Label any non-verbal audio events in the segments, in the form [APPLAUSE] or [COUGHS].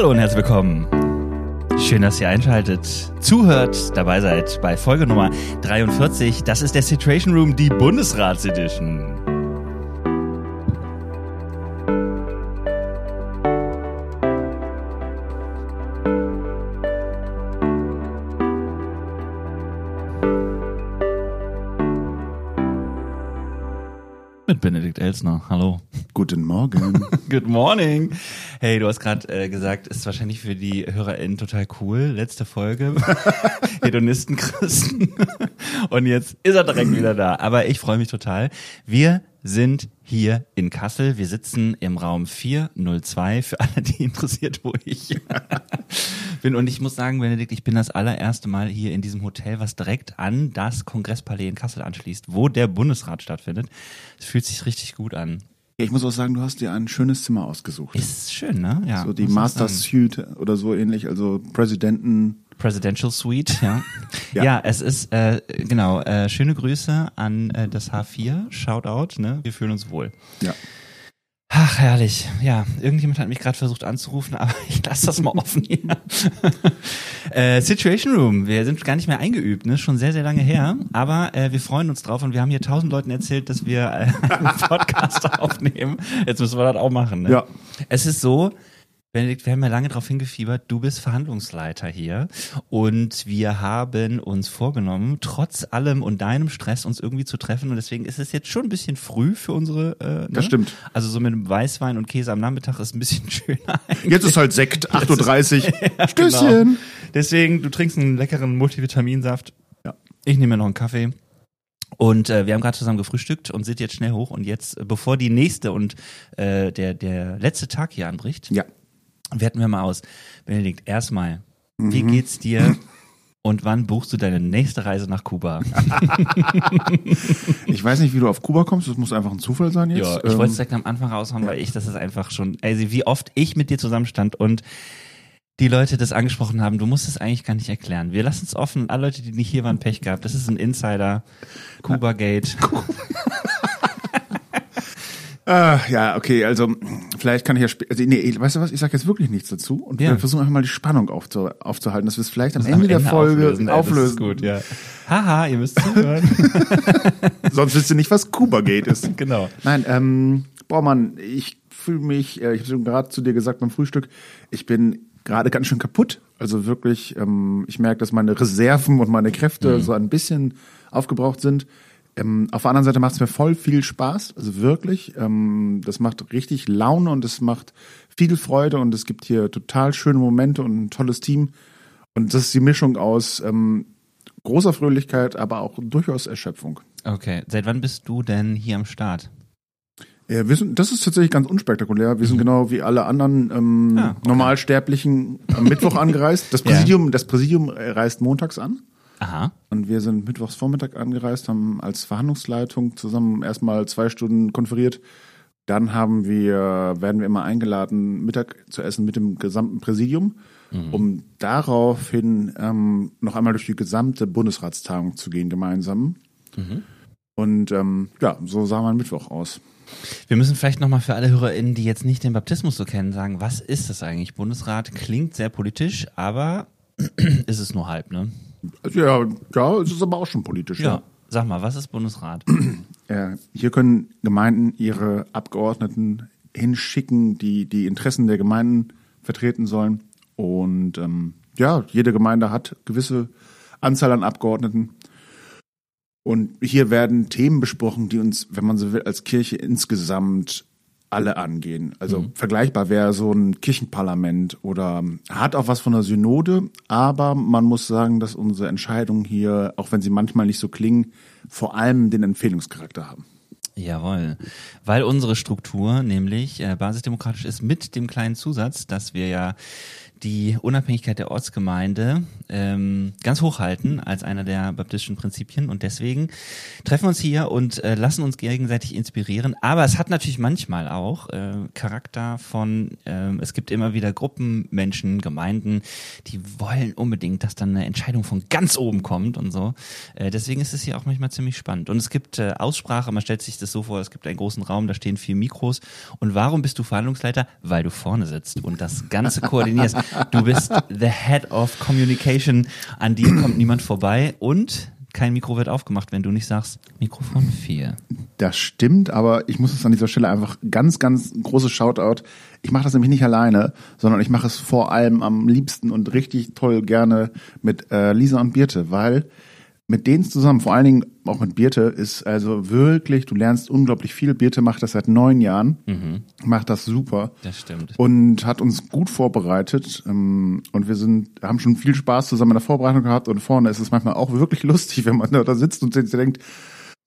Hallo und herzlich willkommen. Schön, dass ihr einschaltet, zuhört, dabei seid bei Folge Nummer 43. Das ist der Situation Room, die Bundesratsedition. Mit Benedikt Elsner. Hallo. Guten Morgen. [LAUGHS] Good morning. Hey, du hast gerade äh, gesagt, ist wahrscheinlich für die HörerInnen total cool. Letzte Folge. [LAUGHS] Hedonisten Christen. Und jetzt ist er direkt wieder da. Aber ich freue mich total. Wir sind hier in Kassel. Wir sitzen im Raum 402 für alle, die interessiert, wo ich [LAUGHS] bin. Und ich muss sagen, Benedikt, ich bin das allererste Mal hier in diesem Hotel, was direkt an das Kongresspalais in Kassel anschließt, wo der Bundesrat stattfindet. Es fühlt sich richtig gut an. Ich muss auch sagen, du hast dir ein schönes Zimmer ausgesucht. Ist schön, ne? Ja. so die Master. Suite oder so ähnlich, also Präsidenten. Presidential Suite, ja. [LAUGHS] ja. Ja. es ist, äh, genau, äh, schöne Grüße an äh, das H4, Shoutout, ne? Wir fühlen uns wohl. Ja. Ach, herrlich. Ja, irgendjemand hat mich gerade versucht anzurufen, [LAUGHS] aber ich lasse das mal offen hier. [LAUGHS] äh, Situation Room, wir sind gar nicht mehr eingeübt, ne? Schon sehr, sehr lange her. Aber äh, wir freuen uns drauf und wir haben hier tausend Leuten erzählt, dass wir äh, [LAUGHS] einen Podcast aufnehmen. Jetzt müssen wir das auch machen, ne? Ja. Es ist so, Benedikt, wir haben ja lange darauf hingefiebert, du bist Verhandlungsleiter hier und wir haben uns vorgenommen, trotz allem und deinem Stress uns irgendwie zu treffen und deswegen ist es jetzt schon ein bisschen früh für unsere. Äh, ne? Das stimmt. Also so mit einem Weißwein und Käse am Nachmittag ist ein bisschen [LAUGHS] schöner. Jetzt ist halt Sekt, 8.30 Uhr. [LAUGHS] Ja, Stößchen. genau. Deswegen, du trinkst einen leckeren Multivitaminsaft. Ja. Ich nehme mir noch einen Kaffee. Und äh, wir haben gerade zusammen gefrühstückt und sind jetzt schnell hoch. Und jetzt, äh, bevor die nächste und äh, der, der letzte Tag hier anbricht, Ja. Werten wir mal aus. Benedikt, erstmal, wie Mhm. geht's dir [LAUGHS] und wann buchst du deine nächste Reise nach Kuba? [LAUGHS] Ich weiß nicht, wie du auf Kuba kommst, das muss einfach ein Zufall sein jetzt. Ja, ich Ähm, wollte es direkt am Anfang raushauen, weil ich, das ist einfach schon, also wie oft ich mit dir zusammenstand und die Leute das angesprochen haben, du musst es eigentlich gar nicht erklären. Wir lassen es offen alle Leute, die nicht hier waren, Pech gehabt. Das ist ein Insider. Kuba Gate. [LAUGHS] Ah, ja, okay, also vielleicht kann ich ja später, also, nee, weißt du was, ich sag jetzt wirklich nichts dazu und Ja. wir versuchen einfach mal die Spannung aufzu aufzuhalten, dass wir es vielleicht am Ende am der Folge auflösen. auflösen. Ey, das ist gut, ja. Haha, ihr müsst zuhören. [LAUGHS] Sonst wisst ihr nicht, was Kuba Gate ist. [LAUGHS] genau. Nein, ähm, boah Mann, ich fühle mich, äh, ich habe schon gerade zu dir gesagt beim Frühstück, ich bin gerade ganz schön kaputt. Also wirklich, ähm, ich merke, dass meine Reserven und meine Kräfte so ein bisschen aufgebraucht sind. Ähm, auf der anderen Seite macht es mir voll viel Spaß, also wirklich. Ähm, das macht richtig Laune und es macht viel Freude und es gibt hier total schöne Momente und ein tolles Team. Und das ist die Mischung aus ähm, großer Fröhlichkeit, aber auch durchaus Erschöpfung. Okay, seit wann bist du denn hier am Start? Ja, wir sind, das ist tatsächlich ganz unspektakulär. Wir sind genau wie alle anderen ähm, Ah, okay. Normalsterblichen am Mittwoch angereist. Das [LAUGHS] Ja. Präsidium, das Präsidium reist montags an. Aha. Und wir sind mittwochs Vormittag angereist, haben als Verhandlungsleitung zusammen erstmal zwei Stunden konferiert. Dann haben wir, werden wir immer eingeladen, Mittag zu essen mit dem gesamten Präsidium, um daraufhin ähm, noch einmal durch die gesamte Bundesratstagung zu gehen gemeinsam. Und ähm, ja, so sah mein Mittwoch aus. Wir müssen vielleicht nochmal für alle HörerInnen, die jetzt nicht den Baptismus so kennen, sagen, was ist das eigentlich? Bundesrat klingt sehr politisch, aber [CLEARS THROAT] ist es nur halb, ne? Ja, ja, es ist aber auch schon politisch. Ja. Sag mal, was ist Bundesrat? Ja, hier können Gemeinden ihre Abgeordneten hinschicken, die die Interessen der Gemeinden vertreten sollen. Und ähm, ja, jede Gemeinde hat gewisse Anzahl an Abgeordneten. Und hier werden Themen besprochen, die uns, wenn man so will, als Kirche insgesamt alle angehen. Also vergleichbar wäre so ein Kirchenparlament oder hat auch was von der Synode, aber man muss sagen, dass unsere Entscheidungen hier, auch wenn sie manchmal nicht so klingen, vor allem den Empfehlungscharakter haben. Jawohl. Weil unsere Struktur nämlich äh, basisdemokratisch ist mit dem kleinen Zusatz, dass wir ja die Unabhängigkeit der Ortsgemeinde ähm, ganz hochhalten als einer der baptistischen Prinzipien. Und deswegen treffen wir uns hier und äh, lassen uns gegenseitig inspirieren. Aber es hat natürlich manchmal auch äh, Charakter von, äh, es gibt immer wieder Gruppen, Menschen, Gemeinden, die wollen unbedingt, dass dann eine Entscheidung von ganz oben kommt und so. Äh, deswegen ist es hier auch manchmal ziemlich spannend. Und es gibt äh, Aussprache, man stellt sich das so vor, es gibt einen großen Raum, da stehen vier Mikros. Und warum bist du Verhandlungsleiter? Weil du vorne sitzt und das Ganze koordinierst. [LAUGHS] Du bist the head of communication. An dir kommt niemand vorbei und kein Mikro wird aufgemacht, wenn du nicht sagst, Mikrofon 4. Das stimmt, aber ich muss es an dieser Stelle einfach ganz, ganz großes Shoutout. Ich mache das nämlich nicht alleine, sondern ich mache es vor allem am liebsten und richtig toll gerne mit äh, Lisa und Birte, weil mit denen zusammen, vor allen Dingen auch mit Birte, ist also wirklich, du lernst unglaublich viel. Birte macht das seit neun Jahren, mhm. macht das super. Das stimmt. Und hat uns gut vorbereitet. Ähm, und wir sind, haben schon viel Spaß zusammen in der Vorbereitung gehabt. Und vorne ist es manchmal auch wirklich [LAUGHS] lustig, wenn man da sitzt und sich denkt,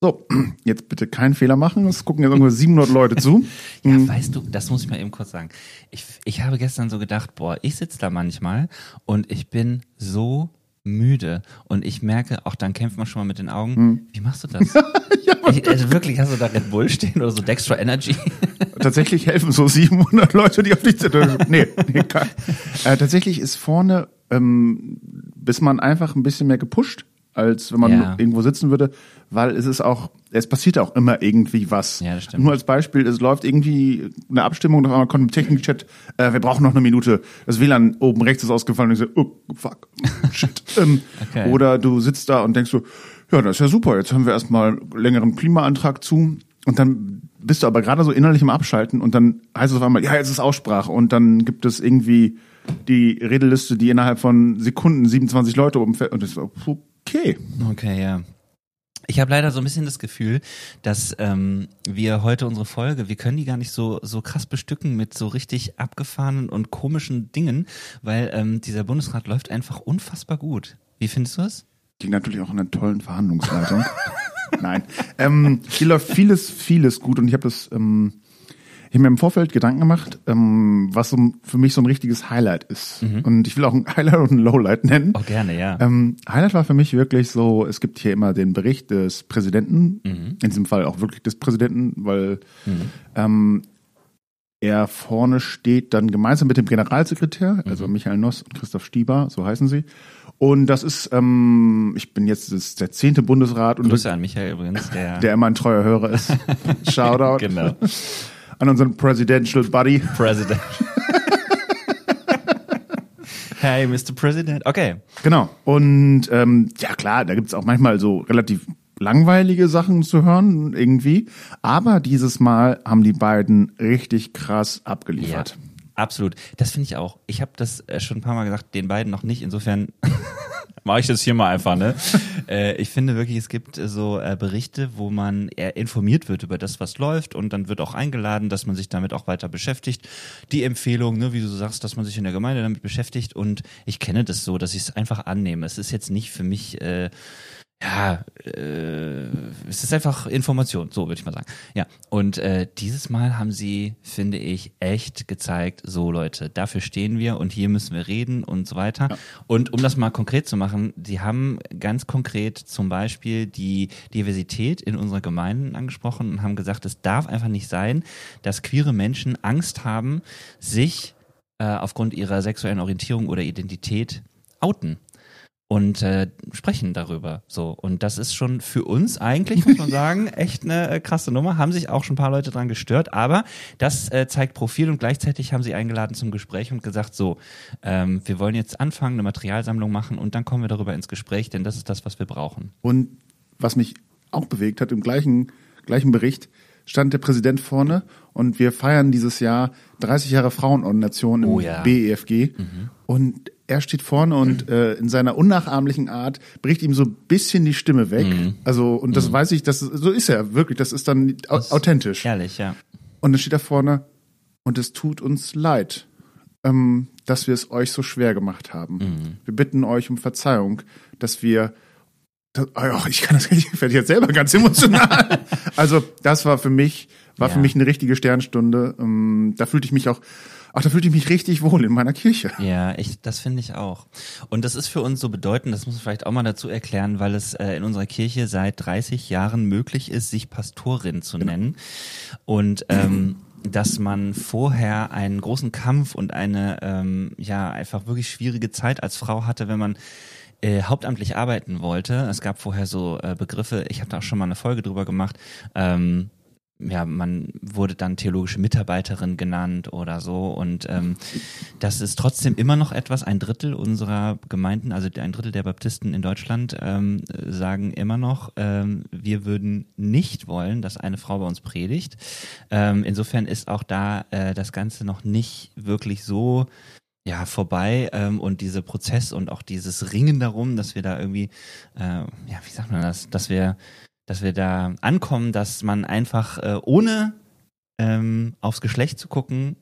so, [CLEARS THROAT] jetzt bitte keinen Fehler machen. Es gucken jetzt ungefähr 700 Leute zu. [LAUGHS] ja, mhm. weißt du, das muss ich mal eben kurz sagen. Ich, ich habe gestern so gedacht, boah, ich sitze da manchmal und ich bin so müde und ich merke, auch dann kämpft man schon mal mit den Augen. Hm. Wie machst du das? [LAUGHS] ja, ich, also wirklich, hast du da Red Bull stehen oder so Dextra Energy? [LAUGHS] tatsächlich helfen so 700 Leute, die auf dich sind. Nee, nee kann. [LAUGHS] Äh, tatsächlich ist vorne, ähm, bis man einfach ein bisschen mehr gepusht als wenn man ja. irgendwo sitzen würde, weil es ist auch, es passiert auch immer irgendwie was. Ja, das stimmt. Nur als Beispiel, es läuft irgendwie eine Abstimmung, da kommt im Technik-Chat, äh, wir brauchen noch eine Minute, das WLAN oben rechts ist ausgefallen und ich so, oh, fuck, [LAUGHS] shit. ähm, okay. Oder du sitzt da und denkst so, ja, das ist ja super, jetzt haben wir erstmal längeren Klimaantrag zu und dann bist du aber gerade so innerlich im Abschalten und dann heißt es auf einmal, ja, jetzt ist Aussprache und dann gibt es irgendwie die Redeliste, die innerhalb von Sekunden 27 Leute umfällt und ich so, okay. Okay, ja. Ich habe leider so ein bisschen das Gefühl, dass ähm, wir heute unsere Folge, wir können die gar nicht so so krass bestücken mit so richtig abgefahrenen und komischen Dingen, weil ähm, dieser Bundesrat läuft einfach unfassbar gut. Wie findest du es? Die natürlich auch in einer tollen Verhandlungsleitung. [LAUGHS] Nein, ähm, hier läuft vieles, vieles gut und ich habe das ähm, ich habe mir im Vorfeld Gedanken gemacht, ähm, was so für mich so ein richtiges Highlight ist. Mhm. Und ich will auch ein [LAUGHS] Highlight und ein Lowlight nennen. Oh, gerne, ja. Ähm, Highlight war für mich wirklich so, es gibt hier immer den Bericht des Präsidenten, mhm. in diesem Fall auch wirklich des Präsidenten, weil mhm. ähm, er vorne steht dann gemeinsam mit dem Generalsekretär, also mhm. Michael Noss und Christoph Stieber, so heißen sie. Und das ist, ähm, ich bin jetzt das der zehnte Bundesrat. Und Grüße an Michael übrigens, der, der immer ein treuer Hörer ist. [LAUGHS] Shoutout. genau an unseren Presidential Buddy. President. hey, Mr. President. Okay. Genau. Und ähm, ja klar, da gibt's auch manchmal so relativ langweilige Sachen zu hören, irgendwie. Aber dieses Mal haben die beiden richtig krass abgeliefert. Ja, absolut. Das finde ich auch. Ich habe das äh, schon ein paar Mal gesagt, den beiden noch nicht. Insofern mache ich das hier mal einfach, ne? [LAUGHS] äh, ich finde wirklich, es gibt so äh, Berichte, wo man informiert wird über das, was läuft und dann wird auch eingeladen, dass man sich damit auch weiter beschäftigt. Die Empfehlung, ne, wie du sagst, dass man sich in der Gemeinde damit beschäftigt und ich kenne das so, dass ich es einfach annehme. Es ist jetzt nicht für mich äh, ja, äh, es ist einfach Information, so würde ich mal sagen. Ja, und äh, dieses Mal haben sie, finde ich, echt gezeigt, so Leute, dafür stehen wir und hier müssen wir reden und so weiter. Ja. Und um das mal konkret zu machen, sie haben ganz konkret zum Beispiel die Diversität in unserer Gemeinden angesprochen und haben gesagt, es darf einfach nicht sein, dass queere Menschen Angst haben, sich äh, aufgrund ihrer sexuellen Orientierung oder Identität outen und äh, sprechen darüber. So und das ist schon für uns eigentlich muss man [LAUGHS] sagen echt eine äh, krasse Nummer. Haben sich auch schon ein paar Leute dran gestört, aber das äh, zeigt Profil und gleichzeitig haben sie eingeladen zum Gespräch und gesagt so, ähm, wir wollen jetzt anfangen, eine Materialsammlung machen und dann kommen wir darüber ins Gespräch, denn das ist das, was wir brauchen. Und was mich auch bewegt hat im gleichen gleichen Bericht stand der Präsident vorne und wir feiern dieses Jahr 30 Jahre Frauenordination im oh ja. BEFG mhm. und er steht vorne und äh, in seiner unnachahmlichen Art bricht ihm so ein bisschen die Stimme weg. Mhm. Also, und das mhm. weiß ich, das, so ist er wirklich, das ist dann das authentisch. Ehrlich, ja. Und dann steht er vorne und es tut uns leid, ähm, dass wir es euch so schwer gemacht haben. Mhm. Wir bitten euch um Verzeihung, dass wir das, oh, ich kann das ich werde jetzt selber ganz emotional. [LAUGHS] also, das war für mich, war ja. für mich eine richtige Sternstunde. Ähm, da fühlte ich mich auch ach, da fühlte ich mich richtig wohl in meiner Kirche. Ja, ich, das finde ich auch. Und das ist für uns so bedeutend, das muss man vielleicht auch mal dazu erklären, weil es äh, in unserer Kirche seit 30 Jahren möglich ist, sich Pastorin zu nennen. Und ähm, dass man vorher einen großen Kampf und eine ähm, ja einfach wirklich schwierige Zeit als Frau hatte, wenn man äh, hauptamtlich arbeiten wollte. Es gab vorher so äh, Begriffe, ich habe da auch schon mal eine Folge drüber gemacht. Ähm, ja, man wurde dann theologische Mitarbeiterin genannt oder so. Und ähm, das ist trotzdem immer noch etwas. Ein Drittel unserer Gemeinden, also ein Drittel der Baptisten in Deutschland, ähm, sagen immer noch, ähm, wir würden nicht wollen, dass eine Frau bei uns predigt. Ähm, insofern ist auch da äh, das Ganze noch nicht wirklich so ja, vorbei ähm, und dieser Prozess und auch dieses Ringen darum, dass wir da irgendwie, äh, ja, wie sagt man das, dass wir dass wir da ankommen, dass man einfach äh, ohne ähm, aufs Geschlecht zu gucken,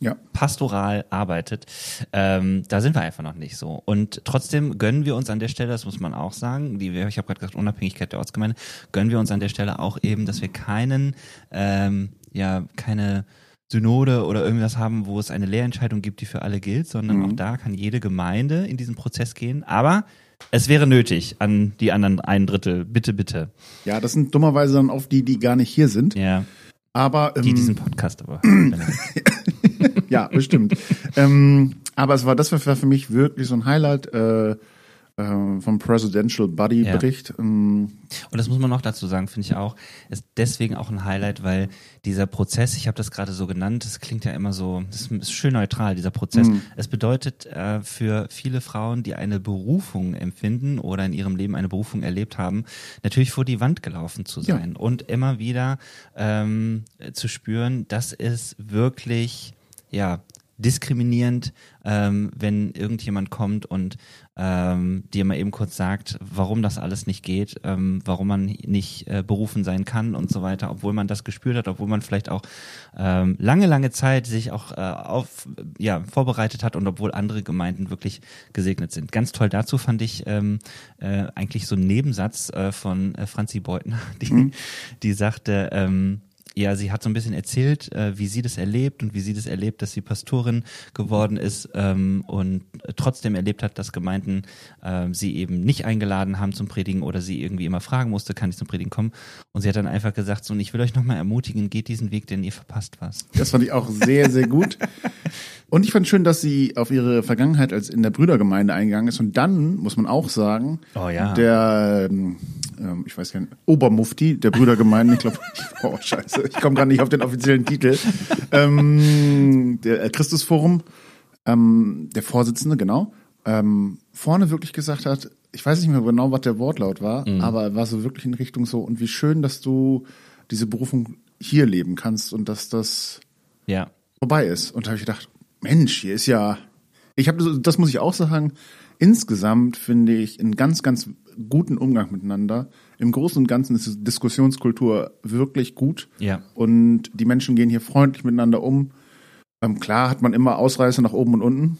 Ja. pastoral arbeitet. Ähm, da sind wir einfach noch nicht so. Und trotzdem gönnen wir uns an der Stelle, das muss man auch sagen, die, ich habe gerade gesagt, Unabhängigkeit der Ortsgemeinde, gönnen wir uns an der Stelle auch eben, dass wir keinen, ähm, ja, keine Synode oder irgendwas haben, wo es eine Lehrentscheidung gibt, die für alle gilt, sondern Mhm. auch da kann jede Gemeinde in diesen Prozess gehen. Aber es wäre nötig an die anderen ein Drittel. Bitte, bitte. Ja, das sind dummerweise dann oft die, die gar nicht hier sind. Ja, Aber ähm, die diesen Podcast aber. [CLEARS THROAT] ja, bestimmt. ähm, aber es war das war für mich wirklich so ein Highlight äh, äh, vom Presidential Buddy Ja. Bericht. Ähm, Und das muss man noch dazu sagen, finde ich auch, ist deswegen auch ein Highlight, weil dieser Prozess, ich habe das gerade so genannt, das klingt ja immer so, das ist schön neutral, dieser Prozess. Es bedeutet äh, für viele Frauen, die eine Berufung empfinden oder in ihrem Leben eine Berufung erlebt haben, natürlich vor die Wand gelaufen zu Ja. sein und immer wieder ähm, zu spüren, das ist wirklich, ja, diskriminierend, ähm, wenn irgendjemand kommt und ähm, dir mal eben kurz sagt, warum das alles nicht geht, ähm, warum man nicht äh, berufen sein kann und so weiter, obwohl man das gespürt hat, obwohl man vielleicht auch ähm, lange, lange Zeit sich auch äh, auf ja vorbereitet hat und obwohl andere Gemeinden wirklich gesegnet sind. Ganz toll dazu fand ich ähm, äh, eigentlich so einen Nebensatz äh, von äh, Franzi Beutner, [LAUGHS] die, die sagte, ähm, ja, sie hat so ein bisschen erzählt, äh, wie sie das erlebt und wie sie das erlebt, dass sie Pastorin geworden ist ähm, und trotzdem erlebt hat, dass Gemeinden ähm, sie eben nicht eingeladen haben zum Predigen oder sie irgendwie immer fragen musste, kann ich zum Predigen kommen? Und sie hat dann einfach gesagt, so, und ich will euch nochmal ermutigen, geht diesen Weg, denn ihr verpasst was. das fand ich auch sehr, sehr gut. Und ich fand schön, dass sie auf ihre Vergangenheit als in der Brüdergemeinde eingegangen ist. Und dann muss man auch sagen, Oh ja. der, ähm, ähm, ich weiß gar nicht, Obermufti der Brüdergemeinde, ich glaube, [LAUGHS] oh scheiße, ich komme gerade nicht auf den offiziellen Titel, ähm, der äh, Christusforum, ähm, der Vorsitzende, genau, ähm, vorne wirklich gesagt hat, ich weiß nicht mehr genau, was der Wortlaut war, aber er war so wirklich in Richtung so, und wie schön, dass du diese Berufung hier leben kannst und dass das Ja. vorbei ist. Und da habe ich gedacht, Mensch, hier ist ja, ich habe, das muss ich auch sagen, insgesamt finde ich einen ganz, ganz guten Umgang miteinander. Im Großen und Ganzen ist die Diskussionskultur wirklich gut. Ja. Und die Menschen gehen hier freundlich miteinander um. Ähm, klar hat man immer Ausreißer nach oben und unten.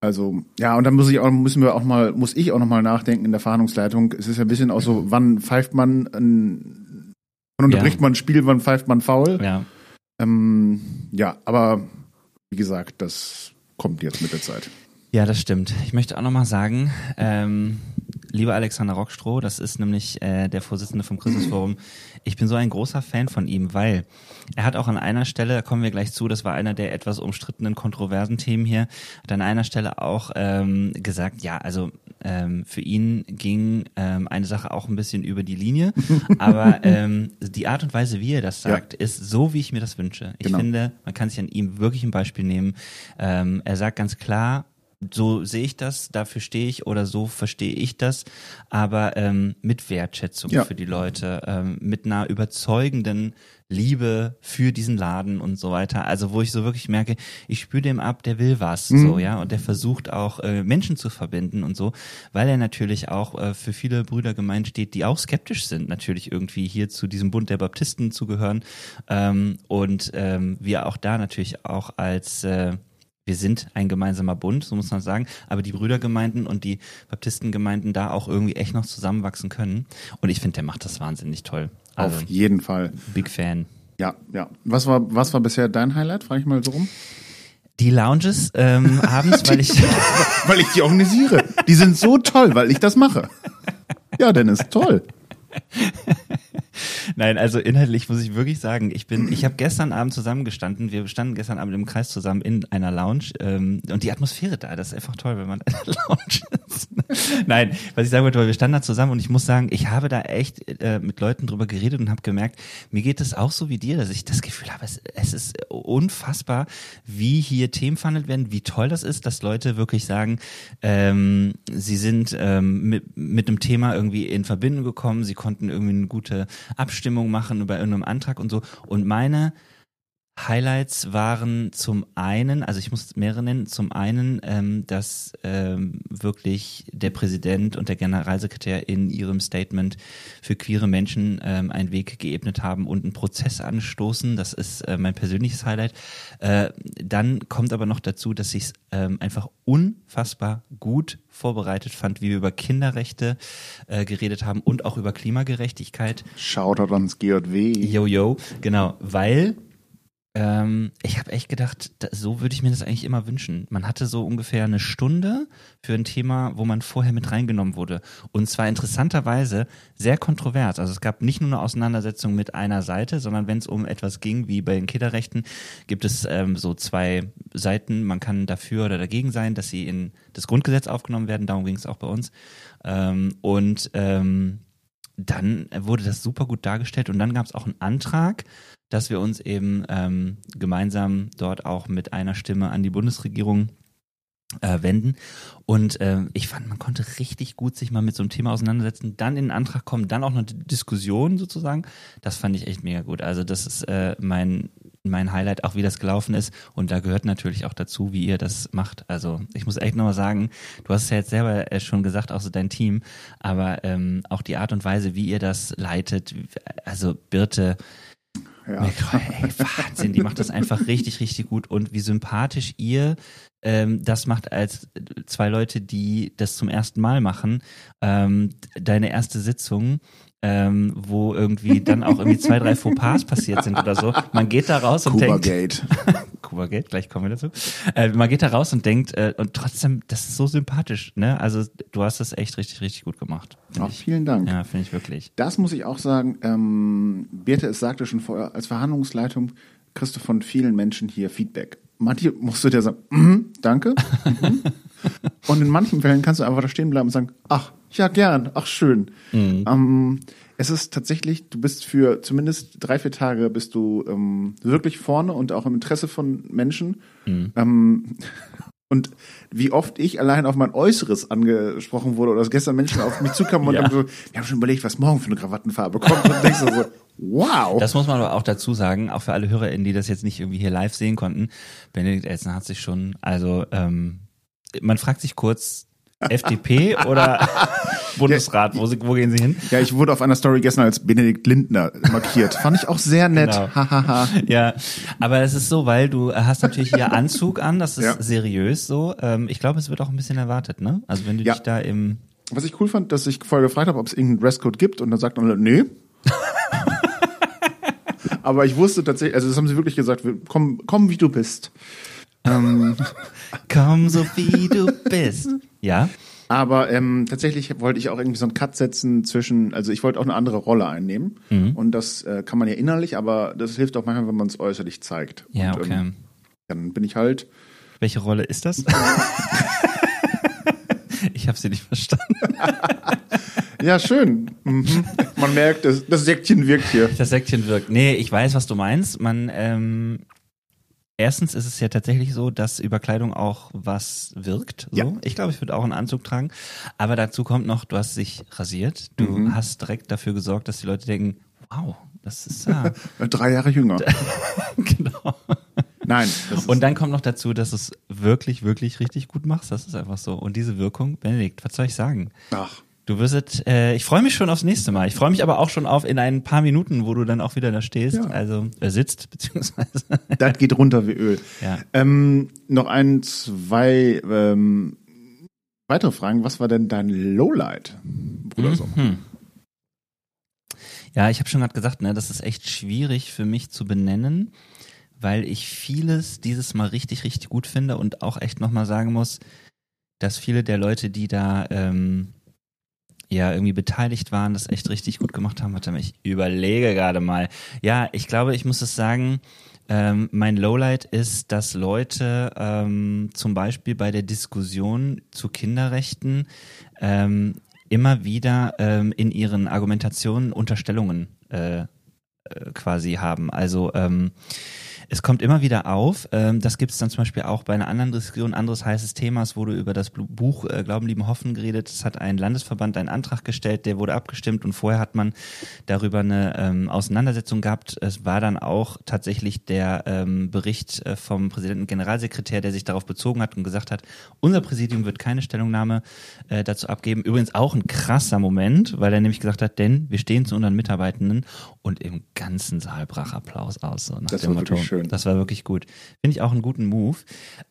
Also, ja, und dann muss ich auch, müssen wir auch mal, muss ich auch noch mal nachdenken in der Verhandlungsleitung. Es ist ja ein bisschen auch so, wann pfeift man ein, wann unterbricht Ja. man ein Spiel, wann pfeift man faul? Ja. Ähm, ja, aber wie gesagt, das kommt jetzt mit der Zeit. Ja, das stimmt. Ich möchte auch nochmal sagen, ähm, lieber Alexander Rockstroh, das ist nämlich äh, der Vorsitzende vom Christusforum, ich bin so ein großer Fan von ihm, weil er hat auch an einer Stelle, da kommen wir gleich zu, das war einer der etwas umstrittenen, kontroversen Themen hier, hat an einer Stelle auch ähm, gesagt, ja, also ähm, für ihn ging ähm, eine Sache auch ein bisschen über die Linie, [LAUGHS] aber ähm, die Art und Weise, wie er das Ja. sagt, ist so, wie ich mir das wünsche. Ich Genau. finde, man kann sich an ihm wirklich ein Beispiel nehmen. Ähm, er sagt ganz klar, so sehe ich das, dafür stehe ich oder so verstehe ich das, aber ähm, mit Wertschätzung Ja. für die Leute, ähm, mit einer überzeugenden Liebe für diesen Laden und so weiter. Also wo ich so wirklich merke, ich spüre dem ab, der will was, Mhm. so ja, und der versucht auch äh, Menschen zu verbinden und so, weil er natürlich auch äh, für viele Brüdergemeinden steht, die auch skeptisch sind, natürlich irgendwie hier zu diesem Bund der Baptisten zu gehören ähm, und ähm, wir auch da natürlich auch als äh, wir sind ein gemeinsamer Bund, so muss man sagen, aber die Brüdergemeinden und die Baptistengemeinden da auch irgendwie echt noch zusammenwachsen können. Und ich finde, der macht das wahnsinnig toll. Also, Auf jeden Fall. Big Fan. Ja, ja. Was war, was war bisher dein Highlight? Frage ich mal so rum. Die Lounges ähm, [LAUGHS] abends, weil ich weil ich die organisiere. Die sind so toll, weil ich das mache. Ja, Dennis, toll. [LAUGHS] Nein, also inhaltlich muss ich wirklich sagen, ich bin, ich habe gestern Abend zusammengestanden. Wir standen gestern Abend im Kreis zusammen in einer Lounge ähm, und die Atmosphäre da, das ist einfach toll, wenn man in einer [LAUGHS] Lounge ist. [LAUGHS] Nein, was ich sagen wollte, wir standen da zusammen und ich muss sagen, ich habe da echt äh, mit Leuten drüber geredet und habe gemerkt, mir geht es auch so wie dir, dass ich das Gefühl habe, es, es ist unfassbar, wie hier Themen verhandelt werden, wie toll das ist, dass Leute wirklich sagen, ähm, sie sind ähm, mit, mit einem Thema irgendwie in Verbindung gekommen, sie konnten irgendwie eine gute Abstimmung machen über irgendeinen Antrag und so. Und meine Highlights waren zum einen, also ich muss mehrere nennen, zum einen, ähm, dass ähm, wirklich der Präsident und der Generalsekretär in ihrem Statement für queere Menschen ähm, einen Weg geebnet haben und einen Prozess anstoßen. Das ist äh, mein persönliches Highlight. Äh, dann kommt aber noch dazu, dass ich es ähm, einfach unfassbar gut vorbereitet fand, wie wir über Kinderrechte äh, geredet haben und auch über Klimagerechtigkeit. Shoutout ans GJW. Yo, genau, weil ähm, ich habe echt gedacht, da, so würde ich mir das eigentlich immer wünschen. Man hatte so ungefähr eine Stunde für ein Thema, wo man vorher mit reingenommen wurde. Und zwar interessanterweise sehr kontrovers. Also es gab nicht nur eine Auseinandersetzung mit einer Seite, sondern wenn es um etwas ging, wie bei den Kinderrechten, gibt es ähm, so zwei Seiten. Man kann dafür oder dagegen sein, dass sie in das Grundgesetz aufgenommen werden. Darum ging es auch bei uns. Ähm, und ähm, dann wurde das super gut dargestellt und dann gab es auch einen Antrag, dass wir uns eben ähm, gemeinsam dort auch mit einer Stimme an die Bundesregierung äh, wenden. Und äh, ich fand, man konnte richtig gut sich mal mit so einem Thema auseinandersetzen, dann in den Antrag kommen, dann auch eine Diskussion sozusagen. Das fand ich echt mega gut. Also das ist äh, mein mein Highlight, auch wie das gelaufen ist. Und da gehört natürlich auch dazu, wie ihr das macht. Also ich muss echt nochmal sagen, du hast es ja jetzt selber äh, schon gesagt, auch so dein Team, aber ähm, auch die Art und Weise, wie ihr das leitet, also Birte, Ja. Ey, Wahnsinn, die macht das einfach richtig, richtig gut. Und wie sympathisch ihr ähm, das macht als zwei Leute, die das zum ersten Mal machen. Ähm, deine erste Sitzung, ähm, wo irgendwie dann auch irgendwie zwei, drei Fauxpas passiert sind oder so. Man geht da raus und denkt, Gate. [LAUGHS] Kuba Gate, gleich kommen wir dazu. Äh, man geht da raus und denkt, äh, und trotzdem, das ist so sympathisch, ne? Also du hast das echt richtig, richtig gut gemacht. Auch ich. vielen Dank. Ja, finde ich wirklich. Das muss ich auch sagen. Ähm, Birte, es sagte schon vorher, als Verhandlungsleitung kriegst du von vielen Menschen hier Feedback. Manche musst du dir sagen, [CLEARS THROAT] mhm, danke. Mhm. [LAUGHS] und in manchen Fällen kannst du einfach da stehen bleiben und sagen, ach, ja, gern, ach, schön. Ähm, es ist tatsächlich, du bist für zumindest drei, vier Tage bist du ähm, wirklich vorne und auch im Interesse von Menschen. Ähm, und wie oft ich allein auf mein Äußeres angesprochen wurde oder dass gestern Menschen auf mich zukamen und Ja. dann so, wir haben schon überlegt, was morgen für eine Krawattenfarbe kommt. Und denkst du so, wow. Das muss man aber auch dazu sagen, auch für alle HörerInnen, die das jetzt nicht irgendwie hier live sehen konnten. Benedikt Elsen hat sich schon, also ähm, man fragt sich kurz, FDP oder [LAUGHS] Bundesrat, wo, sie- wo gehen sie hin? ja, ich wurde auf einer Story gestern als Benedikt Lindner markiert. Fand ich auch sehr nett. Genau. Ja, aber es ist so, weil du hast natürlich hier Anzug an, das ist Ja. seriös so. Ähm, ich glaube, es wird auch ein bisschen erwartet, ne? Also wenn du Ja. dich da im Was ich cool fand, dass ich vorher gefragt habe, ob es irgendeinen Dresscode gibt und dann sagt man, nee. [LAUGHS] Aber ich wusste tatsächlich, also das haben sie wirklich gesagt, komm, komm wie du bist. Ähm, Komm so wie du bist. Ja? aber ähm, tatsächlich wollte ich auch irgendwie so einen Cut setzen zwischen, also ich wollte auch eine andere Rolle einnehmen. Mhm. Und das äh, kann man ja innerlich, aber das hilft auch manchmal, wenn man es äußerlich zeigt. Ja, und, okay. Ähm, dann bin ich halt, Welche Rolle ist das? [LAUGHS] ich habe sie nicht verstanden. ja, schön. Mhm. Man merkt, das, das Säckchen wirkt hier. Das Säckchen wirkt. Nee, ich weiß, was du meinst. Man, ähm, erstens ist es ja tatsächlich so, dass über Kleidung auch was wirkt. So. Ja. Ich glaube, ich würde auch einen Anzug tragen. Aber dazu kommt noch, du hast dich rasiert. Du Mhm. hast direkt dafür gesorgt, dass die Leute denken, wow, das ist ja, [LAUGHS] Drei Jahre jünger. [LAUGHS] genau. Nein. Und dann kommt noch dazu, dass du es wirklich, wirklich richtig gut machst. Das ist einfach so. Und diese Wirkung, Benedikt, was soll ich sagen? ach, Du wirst, äh, ich freue mich schon aufs nächste Mal. Ich freue mich aber auch schon auf in ein paar Minuten, wo du dann auch wieder da stehst, Ja. also äh, sitzt [LAUGHS] beziehungsweise. das geht runter wie Öl. ja. Ähm, noch ein, zwei ähm, weitere Fragen. Was war denn dein Lowlight, Bruder? So? Hm. Ja, ich habe schon gerade gesagt, ne, das ist echt schwierig für mich zu benennen, weil ich vieles dieses Mal richtig, richtig gut finde und auch echt nochmal sagen muss, dass viele der Leute, die da ähm, ja irgendwie beteiligt waren, das echt richtig gut gemacht haben. Warte mal, ich überlege gerade mal. Ja, ich glaube, ich muss es sagen, ähm, mein Lowlight ist, dass Leute ähm, zum Beispiel bei der Diskussion zu Kinderrechten ähm, immer wieder ähm, in ihren Argumentationen Unterstellungen äh, äh, quasi haben. Also ähm, es kommt immer wieder auf. Ähm, das gibt es dann zum Beispiel auch bei einer anderen Diskussion, anderes heißes Themas, wurde über das Buch äh, Glauben, Lieben, Hoffen geredet. Es hat ein Landesverband einen Antrag gestellt, der wurde abgestimmt und vorher hat man darüber eine ähm, Auseinandersetzung gehabt. Es war dann auch tatsächlich der ähm, Bericht äh, vom Präsidenten Generalsekretär, der sich darauf bezogen hat und gesagt hat, unser Präsidium wird keine Stellungnahme äh, dazu abgeben. Übrigens auch ein krasser Moment, weil er nämlich gesagt hat, denn wir stehen zu unseren Mitarbeitenden und im ganzen Saal brach Applaus aus. So nach Das dem Motto, wirklich schön. das war wirklich gut. Finde ich auch einen guten Move.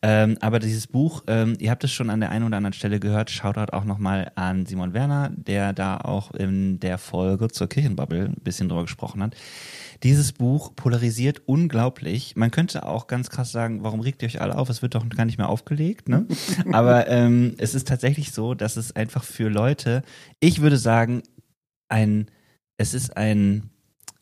Ähm, aber dieses Buch, ähm, ihr habt es schon an der einen oder anderen Stelle gehört, Shoutout auch nochmal an Simon Werner, der da auch in der Folge zur Kirchenbubble ein bisschen drüber gesprochen hat. Dieses Buch polarisiert unglaublich. Man könnte auch ganz krass sagen, warum regt ihr euch alle auf? Es wird doch gar nicht mehr aufgelegt, ne? [LAUGHS] Aber ähm, es ist tatsächlich so, dass es einfach für Leute, ich würde sagen, ein, es ist ein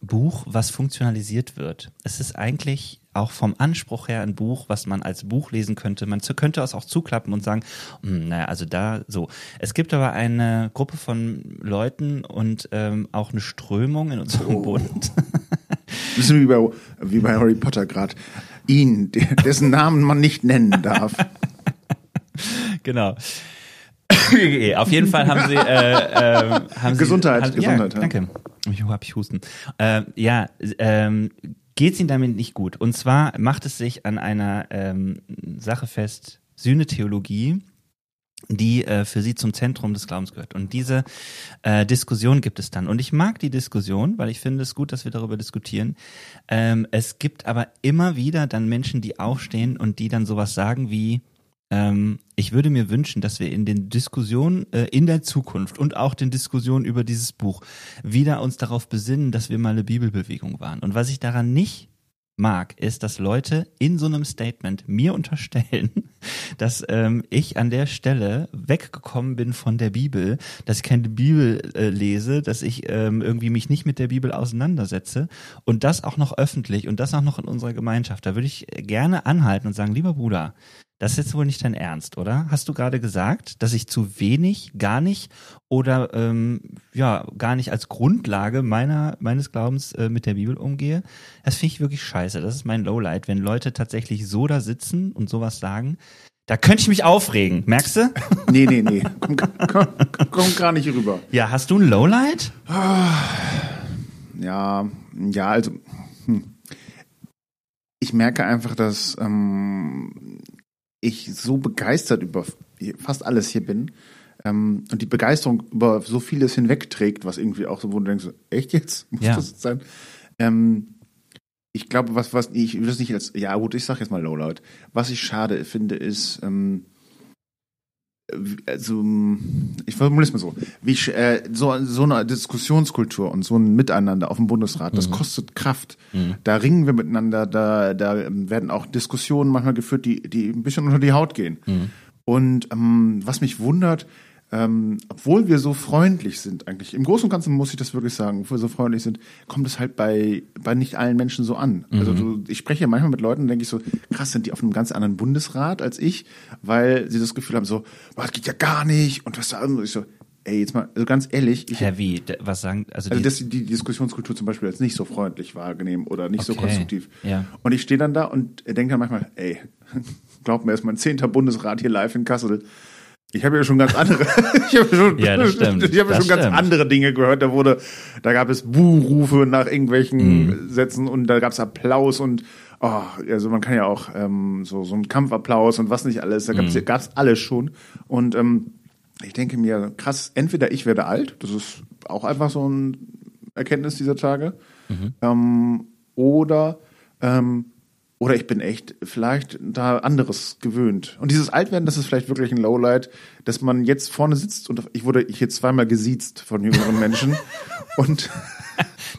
Buch, was funktionalisiert wird. Es ist eigentlich auch vom Anspruch her ein Buch, was man als Buch lesen könnte. Man könnte es auch zuklappen und sagen, "Hm, naja, also da so. Es gibt aber eine Gruppe von Leuten und ähm, auch eine Strömung in unserem Bund. [LAUGHS] Bisschen wie bei, wie bei Harry Potter gerade. Ihn, dessen Namen man nicht nennen darf. [LAUGHS] genau. [COUGHS] Auf jeden Fall haben sie, äh, äh, haben Gesundheit, sie, haben, Gesundheit, Ja, ja. danke. Ich hab ich Husten. Ähm, ja, ähm, geht's ihnen damit nicht gut. Und zwar macht es sich an einer ähm, Sache fest, Sühnetheologie, die äh, für sie zum Zentrum des Glaubens gehört. Und diese äh, Diskussion gibt es dann. Und ich mag die Diskussion, weil ich finde es gut, dass wir darüber diskutieren. Ähm, es gibt aber immer wieder dann Menschen, die aufstehen und die dann sowas sagen wie, ähm, ich würde mir wünschen, dass wir in den Diskussionen äh, in der Zukunft und auch den Diskussionen über dieses Buch wieder uns darauf besinnen, dass wir mal eine Bibelbewegung waren. Und was ich daran nicht mag, ist, dass Leute in so einem Statement mir unterstellen, [LAUGHS] dass ähm, ich an der Stelle weggekommen bin von der Bibel, dass ich keine Bibel äh, lese, dass ich ähm, irgendwie mich nicht mit der Bibel auseinandersetze und das auch noch öffentlich und das auch noch in unserer Gemeinschaft. Da würde ich gerne anhalten und sagen, lieber Bruder, das ist jetzt wohl nicht dein Ernst, oder? Hast du gerade gesagt, dass ich zu wenig, gar nicht oder ähm, ja gar nicht als Grundlage meiner meines Glaubens äh, mit der Bibel umgehe? Das finde ich wirklich scheiße. Das ist mein Lowlight, wenn Leute tatsächlich so da sitzen und sowas sagen. Da könnte ich mich aufregen, merkst du? [LAUGHS] Nee, nee, nee. Komm, komm, komm gar nicht rüber. Ja, hast du ein Lowlight? Ja, ja, also hm. ich merke einfach, dass ähm, ich so begeistert über fast alles hier bin ähm, und die Begeisterung über so vieles hinwegträgt, was irgendwie auch so, wo du denkst, echt jetzt? [LAUGHS] Muss Ja. das jetzt sein? Ähm, ich glaube, was, was, ich will das nicht als, ja gut, ich sag jetzt mal Lowlight. Was ich schade finde, ist, ähm, also, ich formuliere es mal so, wie äh, so, so eine Diskussionskultur und so ein Miteinander auf dem Bundesrat, das kostet Kraft. Da ringen wir miteinander, da, da werden auch Diskussionen manchmal geführt, die, die ein bisschen unter die Haut gehen. Und ähm, was mich wundert, ähm, obwohl wir so freundlich sind, eigentlich, im Großen und Ganzen muss ich das wirklich sagen, obwohl wir so freundlich sind, kommt es halt bei, bei nicht allen Menschen so an. Also du, ich spreche manchmal mit Leuten, denke ich so, krass, sind die auf einem ganz anderen Bundesrat als ich, weil sie das Gefühl haben, so, das geht ja gar nicht und was da ich so, ey, jetzt mal, also ganz ehrlich, ich, Ja, wie? Was sagen? Also, also die, dass die Diskussionskultur zum Beispiel als nicht so freundlich wahrnehmen oder nicht so Okay, konstruktiv. ja. Und ich stehe dann da und denke dann manchmal, ey, [LAUGHS] glaub mir, ist mein zehnter Bundesrat hier live in Kassel. Ich habe ja schon ganz andere, [LAUGHS] ich habe schon, Ja, das stimmt. ich habe ja schon ganz stimmt. andere Dinge gehört. Da wurde, da gab es Buhrufe nach irgendwelchen Mhm. Sätzen und da gab es Applaus und oh, also man kann ja auch ähm, so so einen Kampfapplaus und was nicht alles. Da gab Mhm. es gab's alles schon und ähm, ich denke mir, krass, entweder ich werde alt, das ist auch einfach so ein Erkenntnis dieser Tage, ähm, oder, ähm, oder ich bin echt vielleicht da anderes gewöhnt. Und dieses Altwerden, das ist vielleicht wirklich ein Lowlight, dass man jetzt vorne sitzt und ich wurde hier zweimal gesiezt von jüngeren Menschen [LAUGHS] und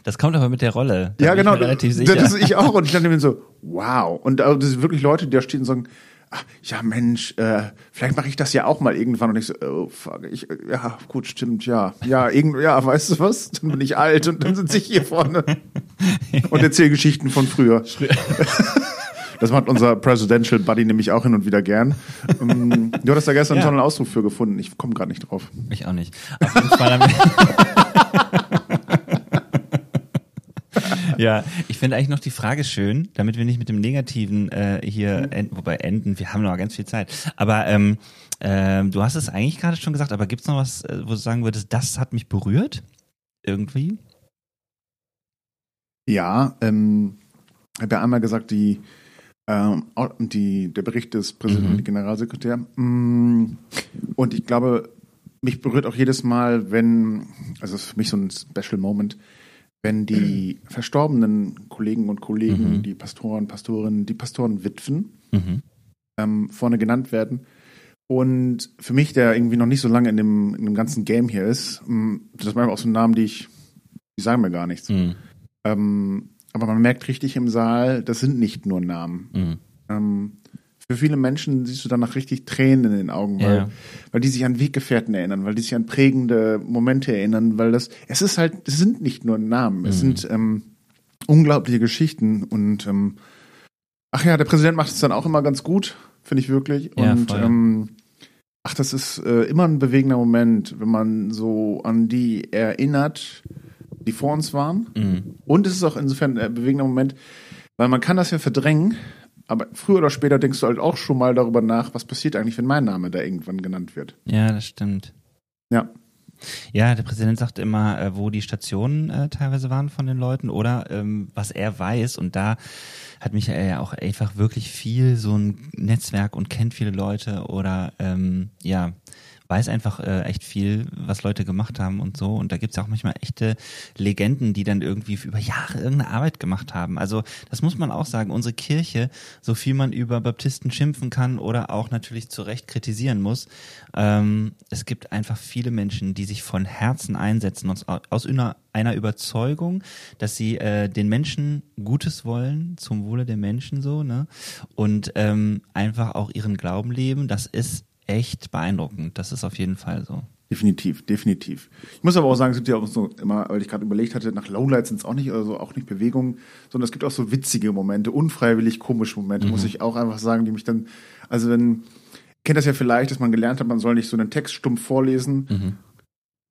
Das kommt aber mit der Rolle. Da ja, genau. relativ sicher. Das ist ich auch. Und ich dachte mir so, wow. Und also, das sind wirklich Leute, die da stehen und sagen, ach, ja Mensch, äh, vielleicht mache ich das ja auch mal irgendwann. Und ich so, oh fuck, ich, ja, gut, stimmt, ja. Ja, irgend, ja, weißt du was? Dann bin ich alt und dann sitze ich hier vorne [LAUGHS] und erzähle Geschichten von früher. Das macht unser Presidential Buddy nämlich auch hin und wieder gern. Ähm, Du hattest da gestern Ja. einen tollen Ausdruck für gefunden. Ich komme gerade nicht drauf. Ich auch nicht. Auf jeden Fall [LAUGHS] Ja, ich finde eigentlich noch die Frage schön, damit wir nicht mit dem Negativen äh, hier enden, wobei enden, wir haben noch ganz viel Zeit. Aber ähm, ähm, du hast es eigentlich gerade schon gesagt, aber gibt's noch was, äh, wo du sagen würdest, das hat mich berührt? Irgendwie? Ja, ähm, ich habe ja einmal gesagt, die, ähm, die, der Bericht des Präsidenten Mhm. Generalsekretär. Mm, Und ich glaube, mich berührt auch jedes Mal, wenn, also es ist für mich so ein Special Moment, wenn die verstorbenen Kollegen und Kollegen, Mhm. die Pastoren, Pastorinnen, die Pastorenwitwen Mhm. ähm, vorne genannt werden. Und für mich, der irgendwie noch nicht so lange in dem, in dem ganzen Game hier ist, mm, das sind manchmal auch so Namen, die ich, die sagen mir gar nichts. Mhm. Ähm, aber man merkt richtig im Saal, das sind nicht nur Namen. Mhm. Ähm, für viele Menschen siehst du danach richtig Tränen in den Augen, weil, Ja. weil die sich an Weggefährten erinnern, weil die sich an prägende Momente erinnern, weil das, es ist halt, es sind nicht nur Namen, es Mhm. sind ähm, unglaubliche Geschichten und ähm, ach ja, der Präsident macht es dann auch immer ganz gut, finde ich wirklich. Ja, und voll. ähm, ach, das ist äh, immer ein bewegender Moment, wenn man so an die erinnert, die vor uns waren. Mhm. Und es ist auch insofern ein bewegender Moment, weil man kann das ja verdrängen, aber früher oder später denkst du halt auch schon mal darüber nach, was passiert eigentlich, wenn mein Name da irgendwann genannt wird. Ja, das stimmt. Ja. Ja, der Präsident sagt immer, äh, wo die Stationen äh, teilweise waren von den Leuten oder ähm, was er weiß. Und da hat Michael ja auch einfach wirklich viel so ein Netzwerk und kennt viele Leute oder ähm, ja, weiß einfach äh, echt viel, was Leute gemacht haben und so. Und da gibt's ja auch manchmal echte Legenden, die dann irgendwie über Jahre irgendeine Arbeit gemacht haben. Also das muss man auch sagen. Unsere Kirche, so viel man über Baptisten schimpfen kann oder auch natürlich zu Recht kritisieren muss, ähm, es gibt einfach viele Menschen, die sich von Herzen einsetzen, aus, aus einer, einer Überzeugung, dass sie äh, den Menschen Gutes wollen, zum Wohle der Menschen so, ne? Und ähm, einfach auch ihren Glauben leben. Das ist echt beeindruckend. Das ist auf jeden Fall so. Definitiv, definitiv. Ich muss aber auch sagen, es gibt ja auch so immer, weil ich gerade überlegt hatte, nach Lowlights sind es auch nicht, also auch nicht Bewegungen, sondern es gibt auch so witzige Momente, unfreiwillig komische Momente, muss ich auch einfach sagen, die mich dann, also wenn, kennt das ja vielleicht, dass man gelernt hat, man soll nicht so einen Text stumpf vorlesen.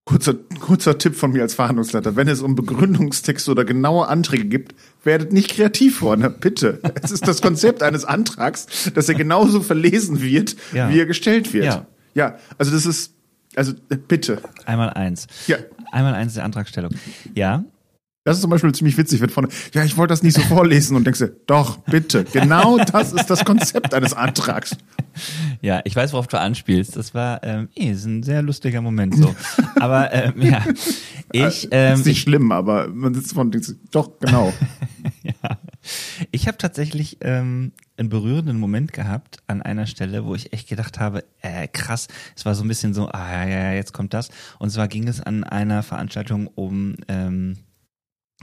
Kurzer, kurzer Tipp von mir als Verhandlungsleiter. Wenn es um Begründungstexte oder genaue Anträge gibt, werdet nicht kreativ vorne, bitte. Es ist das Konzept eines Antrags, dass er genauso verlesen wird, Ja. wie er gestellt wird. Ja. ja, also das ist, also bitte. Einmal eins. Ja. Einmal eins der Antragstellung. Ja, Das ist zum Beispiel ziemlich witzig, wenn vorne, ja, ich wollte das nicht so vorlesen und denkst du, doch, bitte. Genau das ist das Konzept eines Antrags. Ja, ich weiß, worauf du anspielst. Das war ähm, eh, ist ein sehr lustiger Moment so. Aber ähm, [LAUGHS] ja, ich, ähm, ist nicht ich, schlimm, aber man sitzt denkt, sich, doch, genau. [LAUGHS] ja, ich habe tatsächlich ähm, einen berührenden Moment gehabt an einer Stelle, wo ich echt gedacht habe, äh, krass, es war so ein bisschen so, ah ja, ja, jetzt kommt das. Und zwar ging es an einer Veranstaltung um ähm,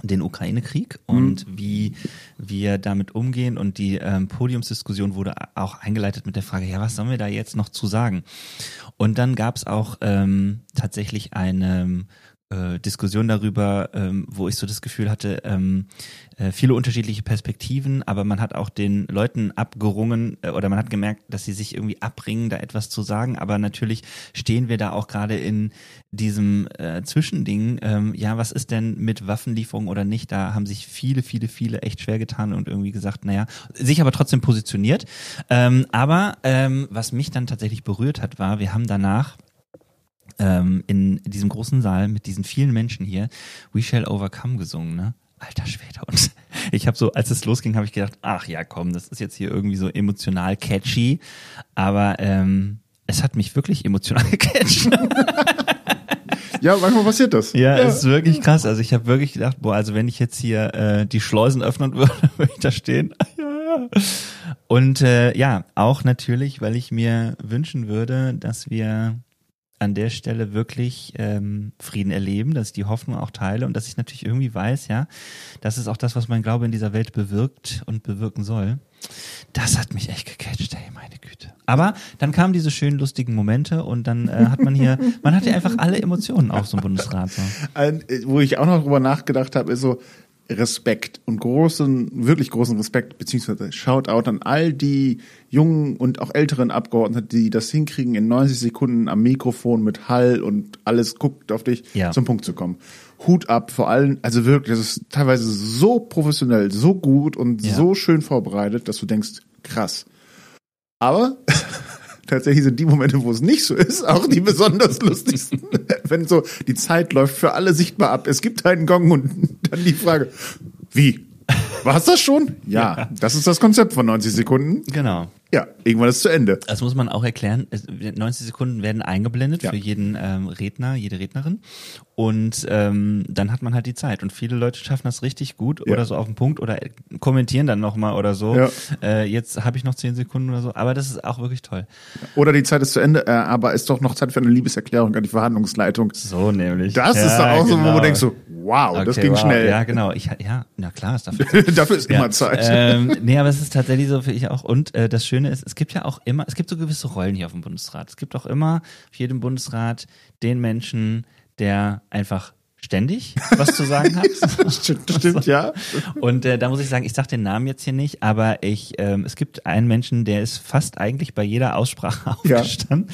den Ukraine-Krieg und wie wir damit umgehen und die ähm, Podiumsdiskussion wurde auch eingeleitet mit der Frage, ja, was sollen wir da jetzt noch zu sagen? Und dann gab es auch ähm, tatsächlich eine äh, Diskussion darüber, ähm, wo ich so das Gefühl hatte, ähm, äh, viele unterschiedliche Perspektiven, aber man hat auch den Leuten abgerungen äh, oder man hat gemerkt, dass sie sich irgendwie abbringen, da etwas zu sagen. Aber natürlich stehen wir da auch gerade in diesem äh, Zwischending. Ähm, ja, was ist denn mit Waffenlieferung oder nicht? Da haben sich viele, viele, viele echt schwer getan und irgendwie gesagt, naja, sich aber trotzdem positioniert. Ähm, aber ähm, was mich dann tatsächlich berührt hat, war, wir haben danach ähm, in diesem großen Saal mit diesen vielen Menschen hier We Shall Overcome gesungen, ne? Alter Schwede. Und [LAUGHS] ich habe so, als es losging, habe ich gedacht, ach ja, komm, das ist jetzt hier irgendwie so emotional catchy. Aber ähm, es hat mich wirklich emotional [LAUGHS] gecatcht. Ja, manchmal passiert das. Ja, es ist wirklich krass. Also ich habe wirklich gedacht, boah, also wenn ich jetzt hier äh, die Schleusen öffnen würde, [LAUGHS] würde ich da stehen. Ja, ja. Und äh, ja, auch natürlich, weil ich mir wünschen würde, dass wir an der Stelle wirklich ähm, Frieden erleben, dass ich die Hoffnung auch teile und dass ich natürlich irgendwie weiß, ja, das ist auch das, was mein Glaube in dieser Welt bewirkt und bewirken soll. Das hat mich echt gecatcht, ey, meine Güte. Aber dann kamen diese schönen, lustigen Momente und dann äh, hat man hier, [LAUGHS] man hat ja einfach alle Emotionen auf so einem Bundesrat. So. Ein, wo ich auch noch drüber nachgedacht habe, ist so Respekt und großen, wirklich großen Respekt, beziehungsweise Shoutout an all die jungen und auch älteren Abgeordneten, die das hinkriegen, in 90 Sekunden am Mikrofon mit Hall und alles guckt auf dich Ja. zum Punkt zu kommen. Hut ab, vor allem, also wirklich, das ist teilweise so professionell, so gut und Ja. so schön vorbereitet, dass du denkst, krass. Aber tatsächlich sind die Momente, wo es nicht so ist, auch die besonders [LAUGHS] lustigsten. Wenn so die Zeit läuft für alle sichtbar ab. Es gibt einen Gong und dann die Frage, wie? War's das schon? Ja, das ist das Konzept von 90 Sekunden. Genau. Ja, irgendwann ist es zu Ende. Das muss man auch erklären. Es- 90 Sekunden werden eingeblendet Ja. für jeden ähm, Redner, jede Rednerin. Und ähm, dann hat man halt die Zeit. Und viele Leute schaffen das richtig gut Ja. oder so auf den Punkt oder kommentieren dann nochmal oder so. Ja. Äh, jetzt habe ich noch 10 Sekunden oder so. Aber das ist auch wirklich toll. Oder die Zeit ist zu Ende, äh, aber ist doch noch Zeit für eine Liebeserklärung an die Verhandlungsleitung. So nämlich. Das ist doch auch so, wo du denkst so, wow, das Okay, ging wow. schnell. Ja, genau. Ich, ja, na klar, ist dafür [LAUGHS] Dafür ist immer Zeit. Ähm, nee, aber es ist tatsächlich so für ich auch. Und äh, das Schöne ist, es gibt ja auch immer, es gibt so gewisse Rollen hier auf dem Bundesrat. Es gibt auch immer auf jedem Bundesrat den Menschen, der einfach ständig was zu sagen hat. [LAUGHS] stimmt, stimmt, ja. Und äh, da muss ich sagen, ich sag den Namen jetzt hier nicht, aber ich, ähm, es gibt einen Menschen, der ist fast eigentlich bei jeder Aussprache [LAUGHS] Ja. aufgestanden.